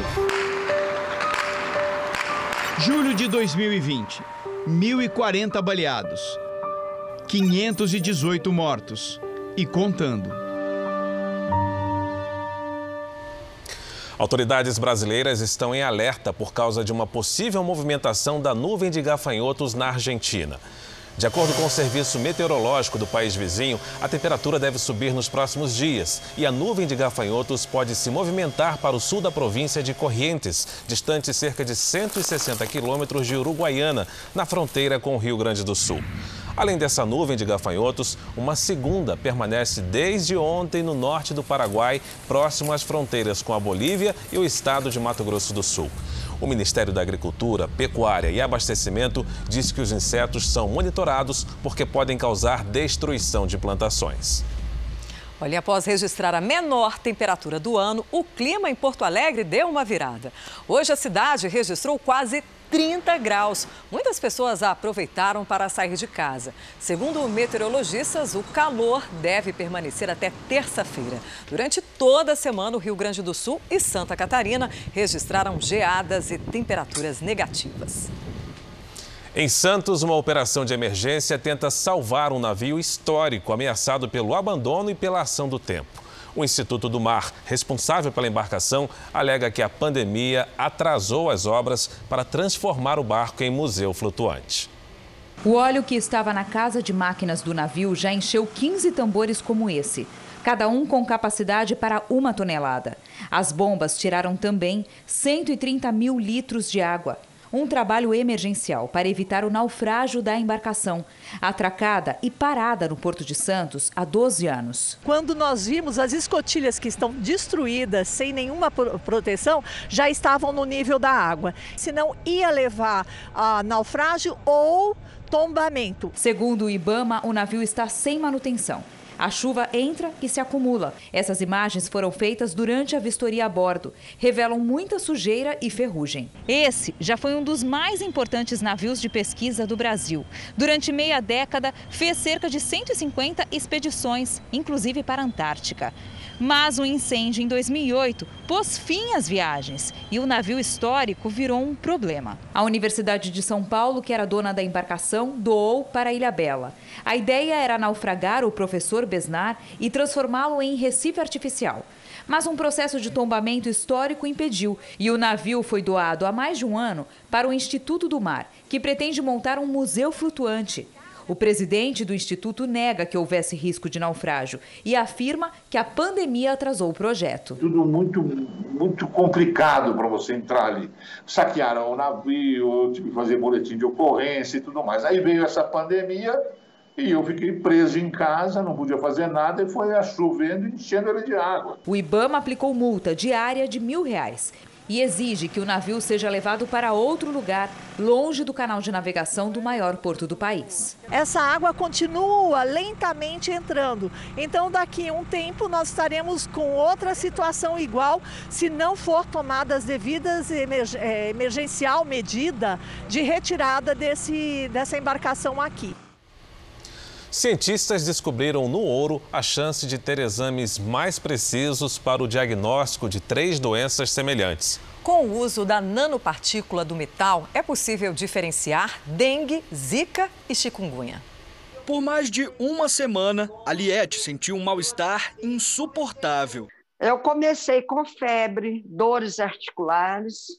Julho de 2020, 1.040 baleados, 518 mortos e contando. Autoridades brasileiras estão em alerta por causa de uma possível movimentação da nuvem de gafanhotos na Argentina. De acordo com o serviço meteorológico do país vizinho, a temperatura deve subir nos próximos dias e a nuvem de gafanhotos pode se movimentar para o sul da província de Corrientes, distante cerca de 160 quilômetros de Uruguaiana, na fronteira com o Rio Grande do Sul. Além dessa nuvem de gafanhotos, uma segunda permanece desde ontem no norte do Paraguai, próximo às fronteiras com a Bolívia e o estado de Mato Grosso do Sul. O Ministério da Agricultura, Pecuária e Abastecimento diz que os insetos são monitorados porque podem causar destruição de plantações. Olha, após registrar a menor temperatura do ano, o clima em Porto Alegre deu uma virada. Hoje a cidade registrou quase 30 graus. Muitas pessoas aproveitaram para sair de casa. Segundo meteorologistas, o calor deve permanecer até terça-feira. Durante toda a semana, o Rio Grande do Sul e Santa Catarina registraram geadas e temperaturas negativas. Em Santos, uma operação de emergência tenta salvar um navio histórico ameaçado pelo abandono e pela ação do tempo. O Instituto do Mar, responsável pela embarcação, alega que a pandemia atrasou as obras para transformar o barco em museu flutuante. O óleo que estava na casa de máquinas do navio já encheu 15 tambores como esse, cada um com capacidade para uma tonelada. As bombas tiraram também 130 mil litros de água um trabalho emergencial para evitar o naufrágio da embarcação, atracada e parada no Porto de Santos há 12 anos. Quando nós vimos as escotilhas que estão destruídas, sem nenhuma proteção, já estavam no nível da água. Senão ia levar a naufrágio ou tombamento. Segundo o Ibama, o navio está sem manutenção. A chuva entra e se acumula. Essas imagens foram feitas durante a vistoria a bordo. Revelam muita sujeira e ferrugem. Esse já foi um dos mais importantes navios de pesquisa do Brasil. Durante meia década, fez cerca de 150 expedições, inclusive para a Antártica. Mas o um incêndio em 2008 pôs fim às viagens e o navio histórico virou um problema. A Universidade de São Paulo, que era dona da embarcação, doou para Ilha Bela. A ideia era naufragar o professor Besnar e transformá-lo em Recife artificial. Mas um processo de tombamento histórico impediu e o navio foi doado há mais de um ano para o Instituto do Mar, que pretende montar um museu flutuante. O presidente do instituto nega que houvesse risco de naufrágio e afirma que a pandemia atrasou o projeto. Tudo muito, muito complicado para você entrar ali. Saquearam o navio, tive que fazer boletim de ocorrência e tudo mais. Aí veio essa pandemia E eu fiquei preso em casa, não podia fazer nada e foi chovendo e enchendo ele de água. O Ibama aplicou multa diária de mil reais e exige que o navio seja levado para outro lugar, longe do canal de navegação do maior porto do país. Essa água continua lentamente entrando. Então, daqui a um tempo, nós estaremos com outra situação igual se não for tomada as devidas eh, emergencial medida de retirada desse, dessa embarcação aqui. Cientistas descobriram no ouro a chance de ter exames mais precisos para o diagnóstico de três doenças semelhantes. Com o uso da nanopartícula do metal, é possível diferenciar dengue, zika e chikungunya. Por mais de uma semana, a Liette sentiu um mal-estar insuportável. Eu comecei com febre, dores articulares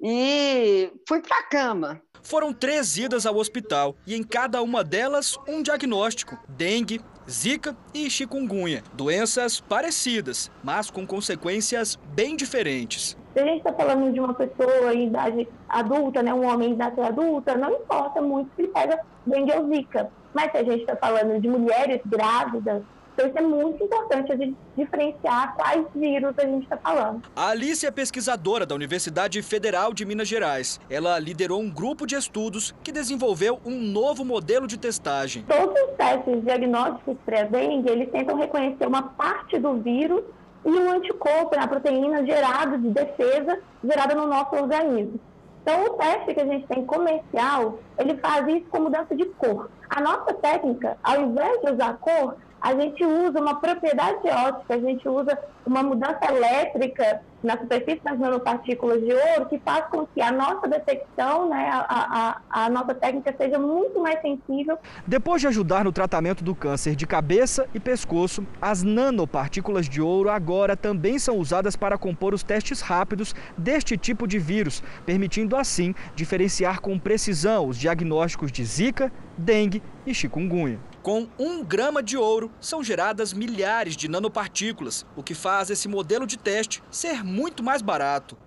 e fui para a cama. Foram três idas ao hospital e em cada uma delas um diagnóstico: dengue, zika e chikungunya. Doenças parecidas, mas com consequências bem diferentes. Se a gente está falando de uma pessoa em idade adulta, né, um homem em idade adulta, não importa muito se ele pega dengue ou zika. Mas se a gente está falando de mulheres grávidas, então, isso é muito importante a gente diferenciar quais vírus a gente está falando. A Alice é pesquisadora da Universidade Federal de Minas Gerais. Ela liderou um grupo de estudos que desenvolveu um novo modelo de testagem. Todos os testes diagnósticos pré-dengue, eles tentam reconhecer uma parte do vírus e um anticorpo, a proteína gerada de defesa, gerada no nosso organismo. Então, o teste que a gente tem comercial, ele faz isso com mudança de cor. A nossa técnica, ao invés de usar cor, a gente usa uma propriedade óptica, a gente usa uma mudança elétrica na superfície das nanopartículas de ouro que faz com que a nossa detecção, né, a, a, a nossa técnica seja muito mais sensível. Depois de ajudar no tratamento do câncer de cabeça e pescoço, as nanopartículas de ouro agora também são usadas para compor os testes rápidos deste tipo de vírus, permitindo assim diferenciar com precisão os diagnósticos de Zika, dengue e chikungunya. Com um grama de ouro, são geradas milhares de nanopartículas, o que faz esse modelo de teste ser muito mais barato.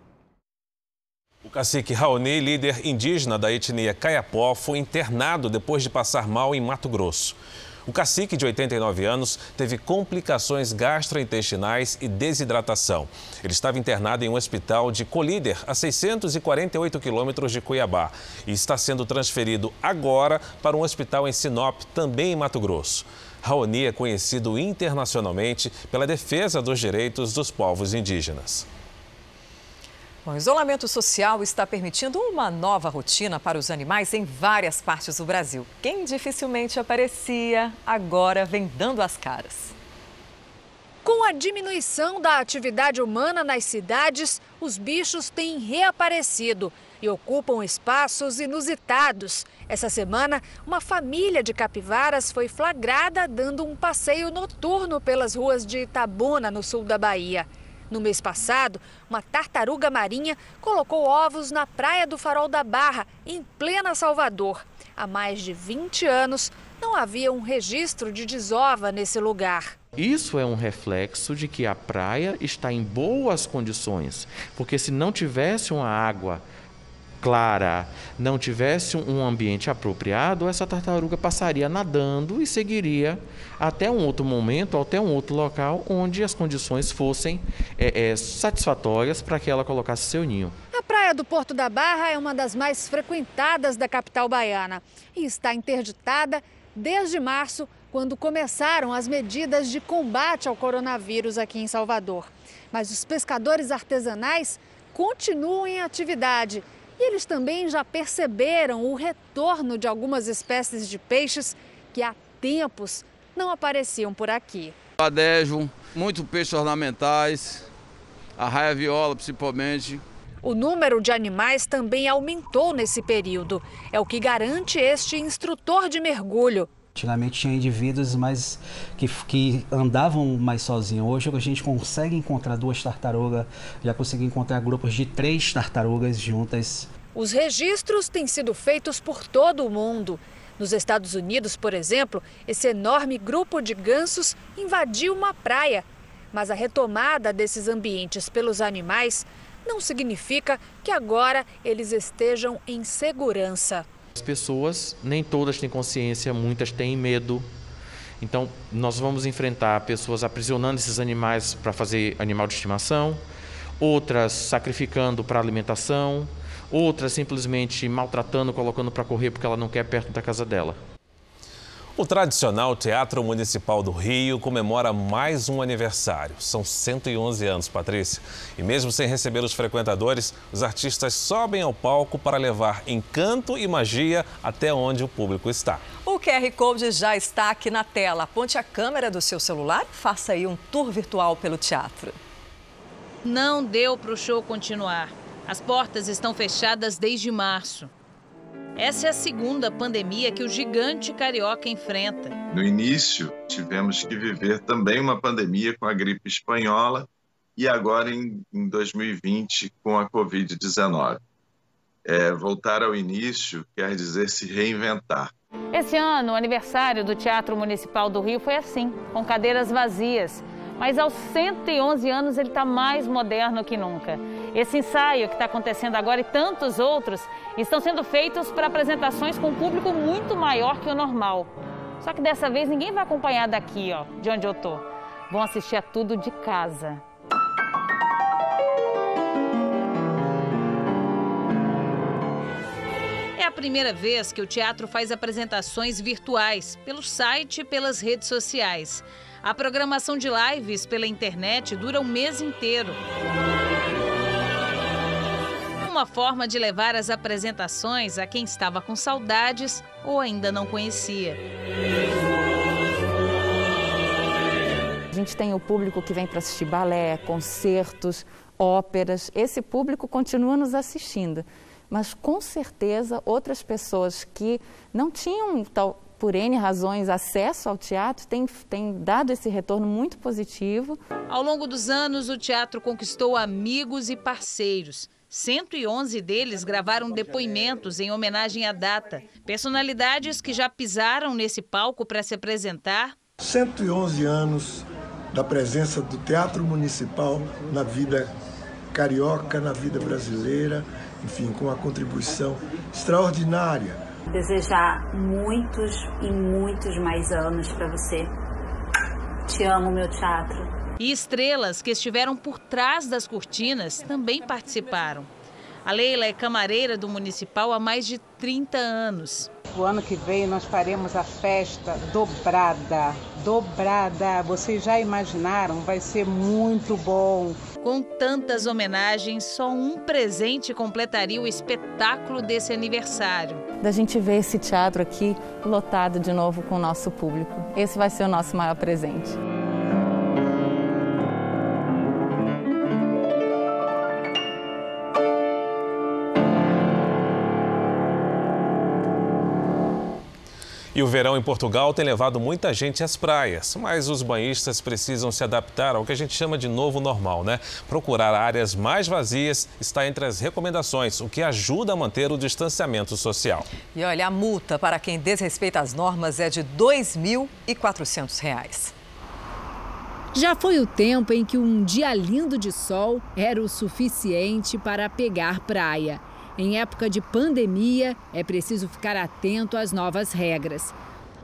O cacique Raoni, líder indígena da etnia Caiapó, foi internado depois de passar mal em Mato Grosso. O cacique, de 89 anos, teve complicações gastrointestinais e desidratação. Ele estava internado em um hospital de Colíder, a 648 quilômetros de Cuiabá, e está sendo transferido agora para um hospital em Sinop, também em Mato Grosso. Raoni é conhecido internacionalmente pela defesa dos direitos dos povos indígenas. O isolamento social está permitindo uma nova rotina para os animais em várias partes do Brasil. Quem dificilmente aparecia, agora vem dando as caras. Com a diminuição da atividade humana nas cidades, os bichos têm reaparecido e ocupam espaços inusitados. Essa semana, uma família de capivaras foi flagrada dando um passeio noturno pelas ruas de Itabuna, no sul da Bahia. No mês passado, uma tartaruga marinha colocou ovos na praia do Farol da Barra, em plena Salvador. Há mais de 20 anos, não havia um registro de desova nesse lugar. Isso é um reflexo de que a praia está em boas condições, porque se não tivesse uma água clara, não tivesse um ambiente apropriado, essa tartaruga passaria nadando e seguiria até um outro momento, até um outro local onde as condições fossem é, é, satisfatórias para que ela colocasse seu ninho. A praia do Porto da Barra é uma das mais frequentadas da capital baiana e está interditada desde março, quando começaram as medidas de combate ao coronavírus aqui em Salvador. Mas os pescadores artesanais continuam em atividade e eles também já perceberam o retorno de algumas espécies de peixes que há tempos não apareciam por aqui. Adejo, muito peixes ornamentais, a raia viola principalmente. O número de animais também aumentou nesse período. É o que garante este instrutor de mergulho. Antigamente tinha indivíduos mais que, que andavam mais sozinhos. Hoje a gente consegue encontrar duas tartarugas, já consegui encontrar grupos de três tartarugas juntas. Os registros têm sido feitos por todo o mundo. Nos Estados Unidos, por exemplo, esse enorme grupo de gansos invadiu uma praia. Mas a retomada desses ambientes pelos animais não significa que agora eles estejam em segurança. As pessoas, nem todas têm consciência, muitas têm medo. Então, nós vamos enfrentar pessoas aprisionando esses animais para fazer animal de estimação, outras sacrificando para alimentação, outras simplesmente maltratando, colocando para correr porque ela não quer perto da casa dela. O tradicional Teatro Municipal do Rio comemora mais um aniversário. São 111 anos, Patrícia. E mesmo sem receber os frequentadores, os artistas sobem ao palco para levar encanto e magia até onde o público está. O QR Code já está aqui na tela. Aponte a câmera do seu celular e faça aí um tour virtual pelo teatro. Não deu para o show continuar. As portas estão fechadas desde março. Essa é a segunda pandemia que o gigante carioca enfrenta. No início, tivemos que viver também uma pandemia com a gripe espanhola e agora em, em 2020 com a Covid-19. É, voltar ao início quer dizer se reinventar. Esse ano, o aniversário do Teatro Municipal do Rio foi assim, com cadeiras vazias. Mas aos 111 anos ele está mais moderno que nunca. Esse ensaio que está acontecendo agora e tantos outros estão sendo feitos para apresentações com um público muito maior que o normal. Só que dessa vez ninguém vai acompanhar daqui, ó, de onde eu tô. Vão assistir a tudo de casa. É a primeira vez que o teatro faz apresentações virtuais, pelo site e pelas redes sociais. A programação de lives pela internet dura um mês inteiro. Uma forma de levar as apresentações a quem estava com saudades ou ainda não conhecia. A gente tem o público que vem para assistir balé, concertos, óperas. Esse público continua nos assistindo. Mas com certeza outras pessoas que não tinham tal, por N razões, acesso ao teatro, tem, tem dado esse retorno muito positivo. Ao longo dos anos, o teatro conquistou amigos e parceiros. 111 deles gravaram depoimentos em homenagem à data. Personalidades que já pisaram nesse palco para se apresentar. 111 anos da presença do Teatro Municipal na vida carioca, na vida brasileira, enfim, com uma contribuição extraordinária desejar muitos e muitos mais anos para você. Te amo, meu teatro. E estrelas que estiveram por trás das cortinas também participaram. A Leila é camareira do Municipal há mais de 30 anos. O ano que vem nós faremos a festa dobrada, dobrada. Vocês já imaginaram? Vai ser muito bom. Com tantas homenagens, só um presente completaria o espetáculo desse aniversário. Da gente ver esse teatro aqui lotado de novo com o nosso público. Esse vai ser o nosso maior presente. E o verão em Portugal tem levado muita gente às praias, mas os banhistas precisam se adaptar ao que a gente chama de novo normal, né? Procurar áreas mais vazias está entre as recomendações, o que ajuda a manter o distanciamento social. E olha, a multa para quem desrespeita as normas é de R$ 2.400. Já foi o tempo em que um dia lindo de sol era o suficiente para pegar praia. Em época de pandemia, é preciso ficar atento às novas regras.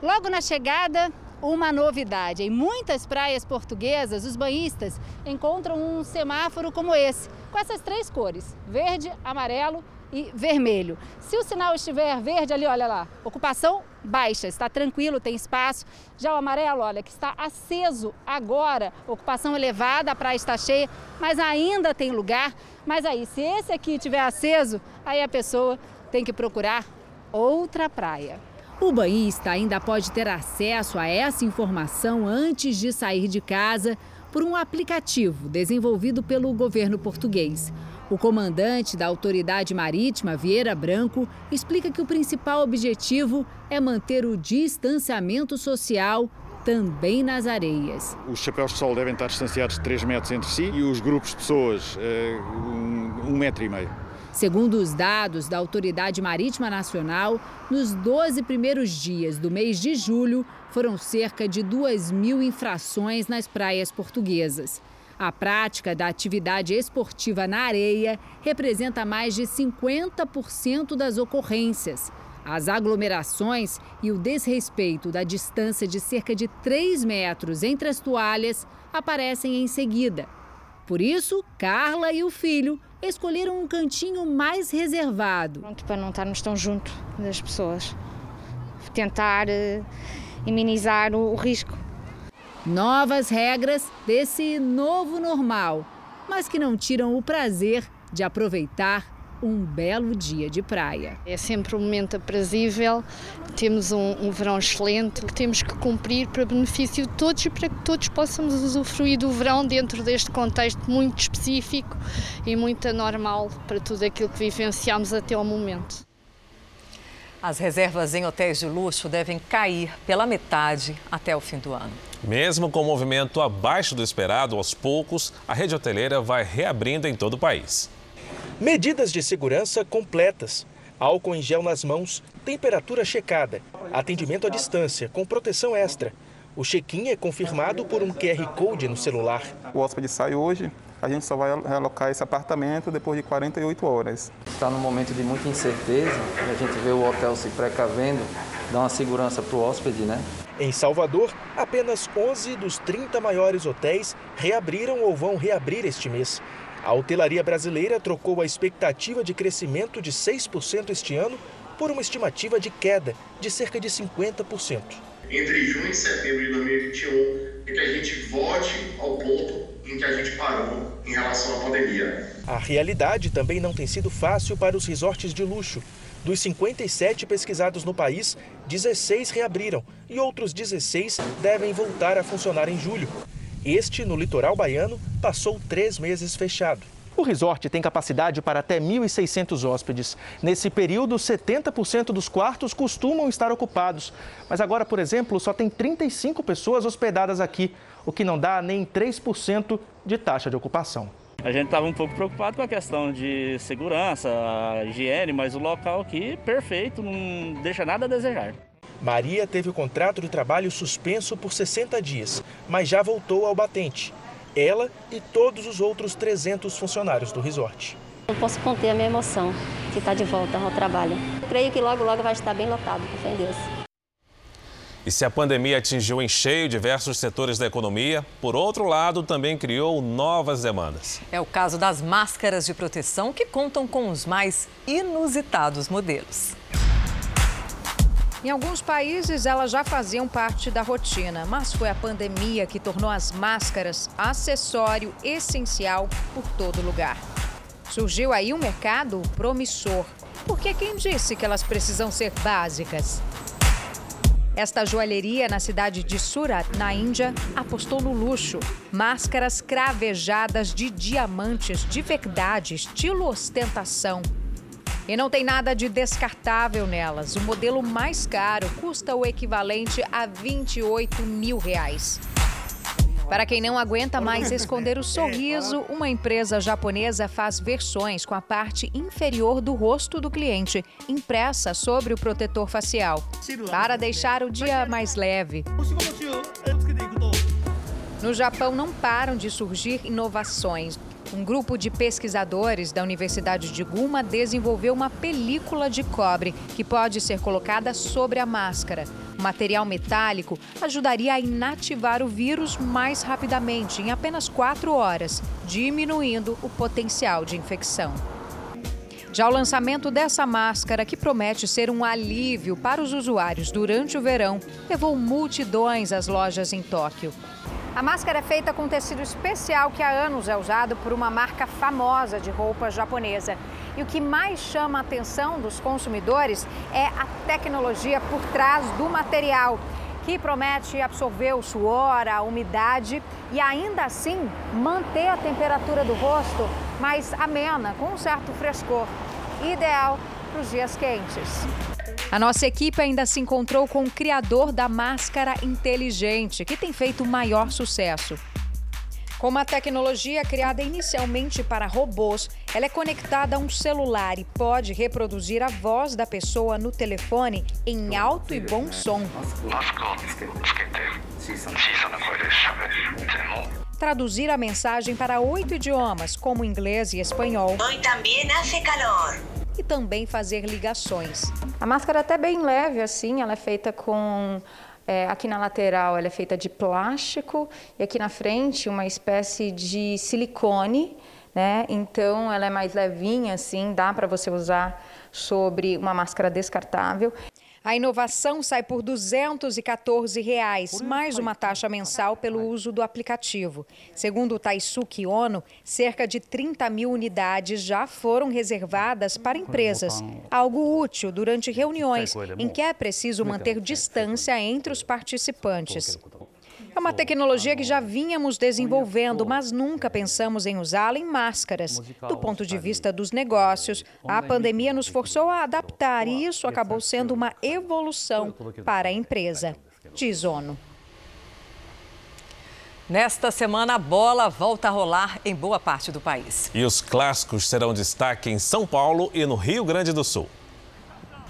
Logo na chegada, uma novidade. Em muitas praias portuguesas, os banhistas encontram um semáforo como esse, com essas três cores: verde, amarelo e vermelho. Se o sinal estiver verde ali, olha lá, ocupação baixa, está tranquilo, tem espaço. Já o amarelo, olha, que está aceso agora, ocupação elevada, a praia está cheia, mas ainda tem lugar. Mas aí, se esse aqui estiver aceso, aí a pessoa tem que procurar outra praia. O banhista ainda pode ter acesso a essa informação antes de sair de casa por um aplicativo desenvolvido pelo governo português. O comandante da Autoridade Marítima, Vieira Branco, explica que o principal objetivo é manter o distanciamento social também nas areias. Os chapéus de sol devem estar distanciados de 3 metros entre si e os grupos de pessoas, um, um metro e meio. Segundo os dados da Autoridade Marítima Nacional, nos 12 primeiros dias do mês de julho, foram cerca de 2 mil infrações nas praias portuguesas. A prática da atividade esportiva na areia representa mais de 50% das ocorrências. As aglomerações e o desrespeito da distância de cerca de 3 metros entre as toalhas aparecem em seguida. Por isso, Carla e o filho escolheram um cantinho mais reservado. Pronto, para não estarmos tão junto das pessoas. Tentar uh, minimizar o, o risco. Novas regras desse novo normal, mas que não tiram o prazer de aproveitar um belo dia de praia. É sempre um momento aprazível, temos um, um, verão excelente que temos que cumprir para benefício de todos e para que todos possamos usufruir do verão dentro deste contexto muito específico e muito anormal para tudo aquilo que vivenciamos até ao momento. As reservas em hotéis de luxo devem cair pela metade até o fim do ano. Mesmo com o movimento abaixo do esperado, aos poucos, a rede hoteleira vai reabrindo em todo o país. Medidas de segurança completas. Álcool em gel nas mãos, temperatura checada, atendimento à distância, com proteção extra. O check-in é confirmado por um QR Code no celular. O hóspede sai hoje, a gente só vai realocar esse apartamento depois de 48 horas. Está num momento de muita incerteza a gente vê o hotel se precavendo, dá uma segurança para o hóspede, né? Em Salvador, apenas 11 dos 30 maiores hotéis reabriram ou vão reabrir este mês. A hotelaria brasileira trocou a expectativa de crescimento de 6% este ano por uma estimativa de queda de cerca de 50%. Entre junho e setembro de 2021 é que a gente volte ao ponto em que a gente parou em relação à pandemia. A realidade também não tem sido fácil para os resorts de luxo. Dos 57 pesquisados no país, 16 reabriram e outros 16 devem voltar a funcionar em julho. Este, no litoral baiano, passou três meses fechado. O resort tem capacidade para até 1.600 hóspedes. Nesse período, 70% dos quartos costumam estar ocupados. Mas agora, por exemplo, só tem 35 pessoas hospedadas aqui, o que não dá nem 3% de taxa de ocupação. A gente estava um pouco preocupado com a questão de segurança, higiene, mas o local aqui, perfeito, não deixa nada a desejar. Maria teve o contrato de trabalho suspenso por 60 dias, mas já voltou ao batente. Ela e todos os outros 300 funcionários do resort. Não posso conter a minha emoção de estar de volta ao trabalho. creio que logo, logo vai estar bem lotado, com fé em Deus. E se a pandemia atingiu em cheio diversos setores da economia, por outro lado, também criou novas demandas. É o caso das máscaras de proteção que contam com os mais inusitados modelos. Em alguns países, elas já faziam parte da rotina, mas foi a pandemia que tornou as máscaras acessório essencial por todo lugar. Surgiu aí um mercado promissor, porque quem disse que elas precisam ser básicas? Esta joalheria na cidade de Surat, na Índia, apostou no luxo. Máscaras cravejadas de diamantes de verdade, estilo ostentação. E não tem nada de descartável nelas. O modelo mais caro custa o equivalente a 28 mil reais. Para quem não aguenta mais esconder o sorriso, uma empresa japonesa faz versões com a parte inferior do rosto do cliente impressa sobre o protetor facial, para deixar o dia mais leve. No Japão não param de surgir inovações. Um grupo de pesquisadores da Universidade de Guma desenvolveu uma película de cobre que pode ser colocada sobre a máscara. O material metálico ajudaria a inativar o vírus mais rapidamente, em apenas quatro horas, diminuindo o potencial de infecção. Já o lançamento dessa máscara, que promete ser um alívio para os usuários durante o verão, levou multidões às lojas em Tóquio. A máscara é feita com tecido especial que há anos é usado por uma marca famosa de roupa japonesa. E o que mais chama a atenção dos consumidores é a tecnologia por trás do material, que promete absorver o suor, a umidade e ainda assim manter a temperatura do rosto mais amena, com um certo frescor. Ideal para os dias quentes. A nossa equipe ainda se encontrou com o criador da máscara inteligente, que tem feito maior sucesso. Com uma tecnologia criada inicialmente para robôs, ela é conectada a um celular e pode reproduzir a voz da pessoa no telefone em alto e bom som. Traduzir a mensagem para oito idiomas, como inglês e espanhol. Hoje também calor. E também fazer ligações. A máscara é até bem leve assim, ela é feita com é, aqui na lateral ela é feita de plástico e aqui na frente uma espécie de silicone, né? Então ela é mais levinha assim, dá para você usar sobre uma máscara descartável. A inovação sai por 214 reais, mais uma taxa mensal pelo uso do aplicativo. Segundo o Taisuke Ono, cerca de 30 mil unidades já foram reservadas para empresas. Algo útil durante reuniões em que é preciso manter distância entre os participantes. É uma tecnologia que já vínhamos desenvolvendo, mas nunca pensamos em usá-la em máscaras. Do ponto de vista dos negócios, a pandemia nos forçou a adaptar e isso acabou sendo uma evolução para a empresa, diz ONU. Nesta semana, a bola volta a rolar em boa parte do país. E os clássicos serão destaque em São Paulo e no Rio Grande do Sul.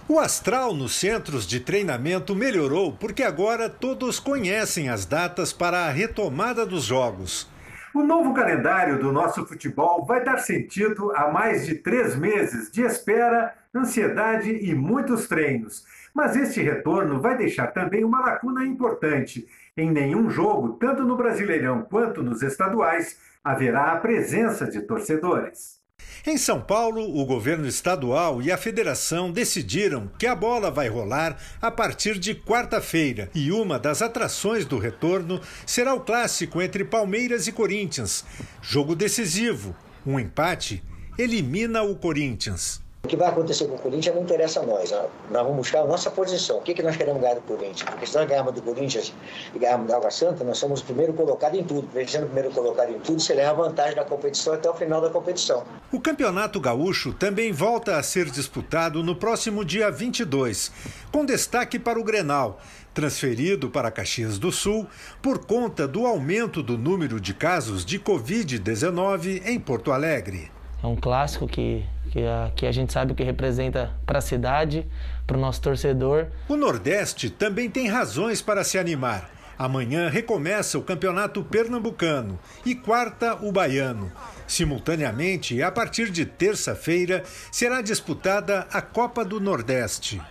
O astral nos centros de treinamento melhorou porque agora todos conhecem as datas para a retomada dos jogos. O novo calendário do nosso futebol vai dar sentido a mais de três meses de espera, ansiedade e muitos treinos. Mas este retorno vai deixar também uma lacuna importante. Em nenhum jogo, tanto no Brasileirão quanto nos estaduais, haverá a presença de torcedores. Em São Paulo, o governo estadual e a federação decidiram que a bola vai rolar a partir de quarta-feira e uma das atrações do retorno será o clássico entre Palmeiras e Corinthians. Jogo decisivo. Um empate elimina o Corinthians. O que vai acontecer com o Corinthians não interessa a nós. Nós vamos buscar a nossa posição. O que, que nós queremos ganhar do Corinthians? Porque se nós ganharmos do Corinthians e ganharmos da Água Santa, nós somos o primeiro colocado em tudo. Sendo o primeiro colocado em tudo, você leva vantagem da competição até o final da competição. O Campeonato Gaúcho também volta a ser disputado no próximo dia 22, com destaque para o Grenal, transferido para Caxias do Sul por conta do aumento do número de casos de Covid-19 em Porto Alegre. É um clássico que que aqui a gente sabe o que representa para a cidade, para o nosso torcedor. O Nordeste também tem razões para se animar. Amanhã recomeça o Campeonato Pernambucano e quarta o Baiano. Simultaneamente, a partir de terça-feira, será disputada a Copa do Nordeste.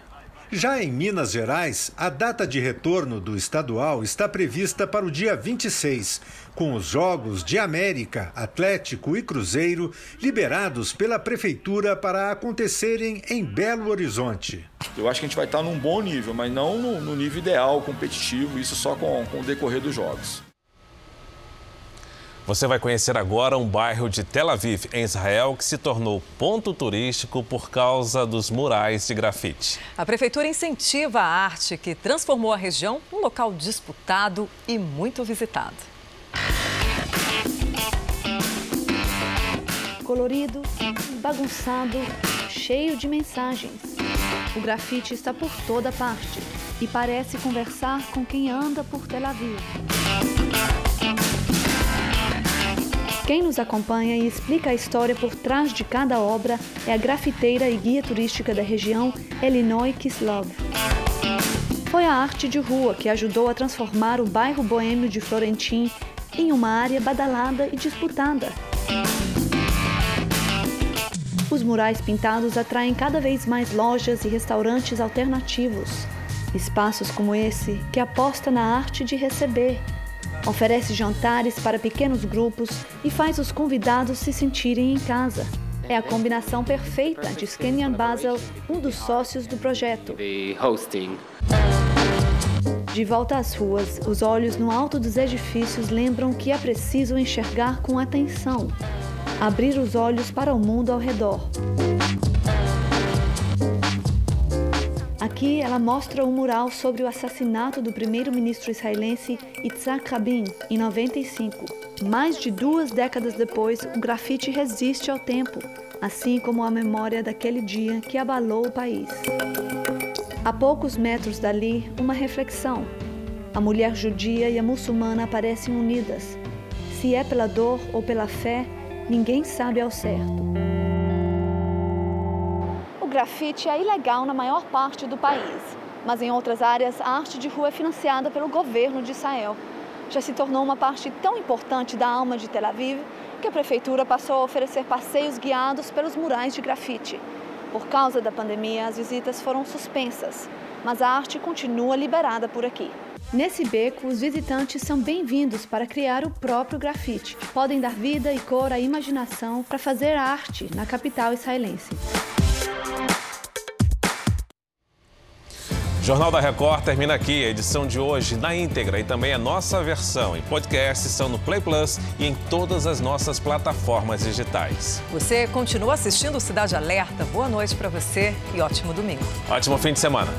Já em Minas Gerais, a data de retorno do estadual está prevista para o dia 26, com os Jogos de América, Atlético e Cruzeiro liberados pela Prefeitura para acontecerem em Belo Horizonte. Eu acho que a gente vai estar num bom nível, mas não no, nível ideal, competitivo, isso só com, com o decorrer dos Jogos. Você vai conhecer agora um bairro de Tel Aviv, em Israel, que se tornou ponto turístico por causa dos murais de grafite. A prefeitura incentiva a arte que transformou a região num local disputado e muito visitado. Colorido, bagunçado, cheio de mensagens. O grafite está por toda parte e parece conversar com quem anda por Tel Aviv. Quem nos acompanha e explica a história por trás de cada obra é a grafiteira e guia turística da região Elinoi Kislov. Foi a arte de rua que ajudou a transformar o bairro boêmio de Florentim em uma área badalada e disputada. Os murais pintados atraem cada vez mais lojas e restaurantes alternativos. Espaços como esse, que aposta na arte de receber, oferece jantares para pequenos grupos e faz os convidados se sentirem em casa. É a combinação perfeita, diz Kenyan Basel, um dos sócios do projeto. De volta às ruas, os olhos no alto dos edifícios lembram que é preciso enxergar com atenção, abrir os olhos para o mundo ao redor. Aqui ela mostra um mural sobre o assassinato do primeiro-ministro israelense Yitzhak Rabin, em 95. Mais de duas décadas depois, o grafite resiste ao tempo, assim como a memória daquele dia que abalou o país. A poucos metros dali, uma reflexão. A mulher judia e a muçulmana aparecem unidas. Se é pela dor ou pela fé, ninguém sabe ao certo grafite é ilegal na maior parte do país, mas em outras áreas a arte de rua é financiada pelo governo de Israel. Já se tornou uma parte tão importante da alma de Tel Aviv que a prefeitura passou a oferecer passeios guiados pelos murais de grafite. Por causa da pandemia, as visitas foram suspensas, mas a arte continua liberada por aqui. Nesse beco, os visitantes são bem-vindos para criar o próprio grafite. Podem dar vida e cor à imaginação para fazer arte na capital israelense. Jornal da Record termina aqui. A edição de hoje na íntegra e também a nossa versão em podcast estão no Play Plus e em todas as nossas plataformas digitais. Você continua assistindo Cidade Alerta. Boa noite para você e ótimo domingo. Ótimo fim de semana.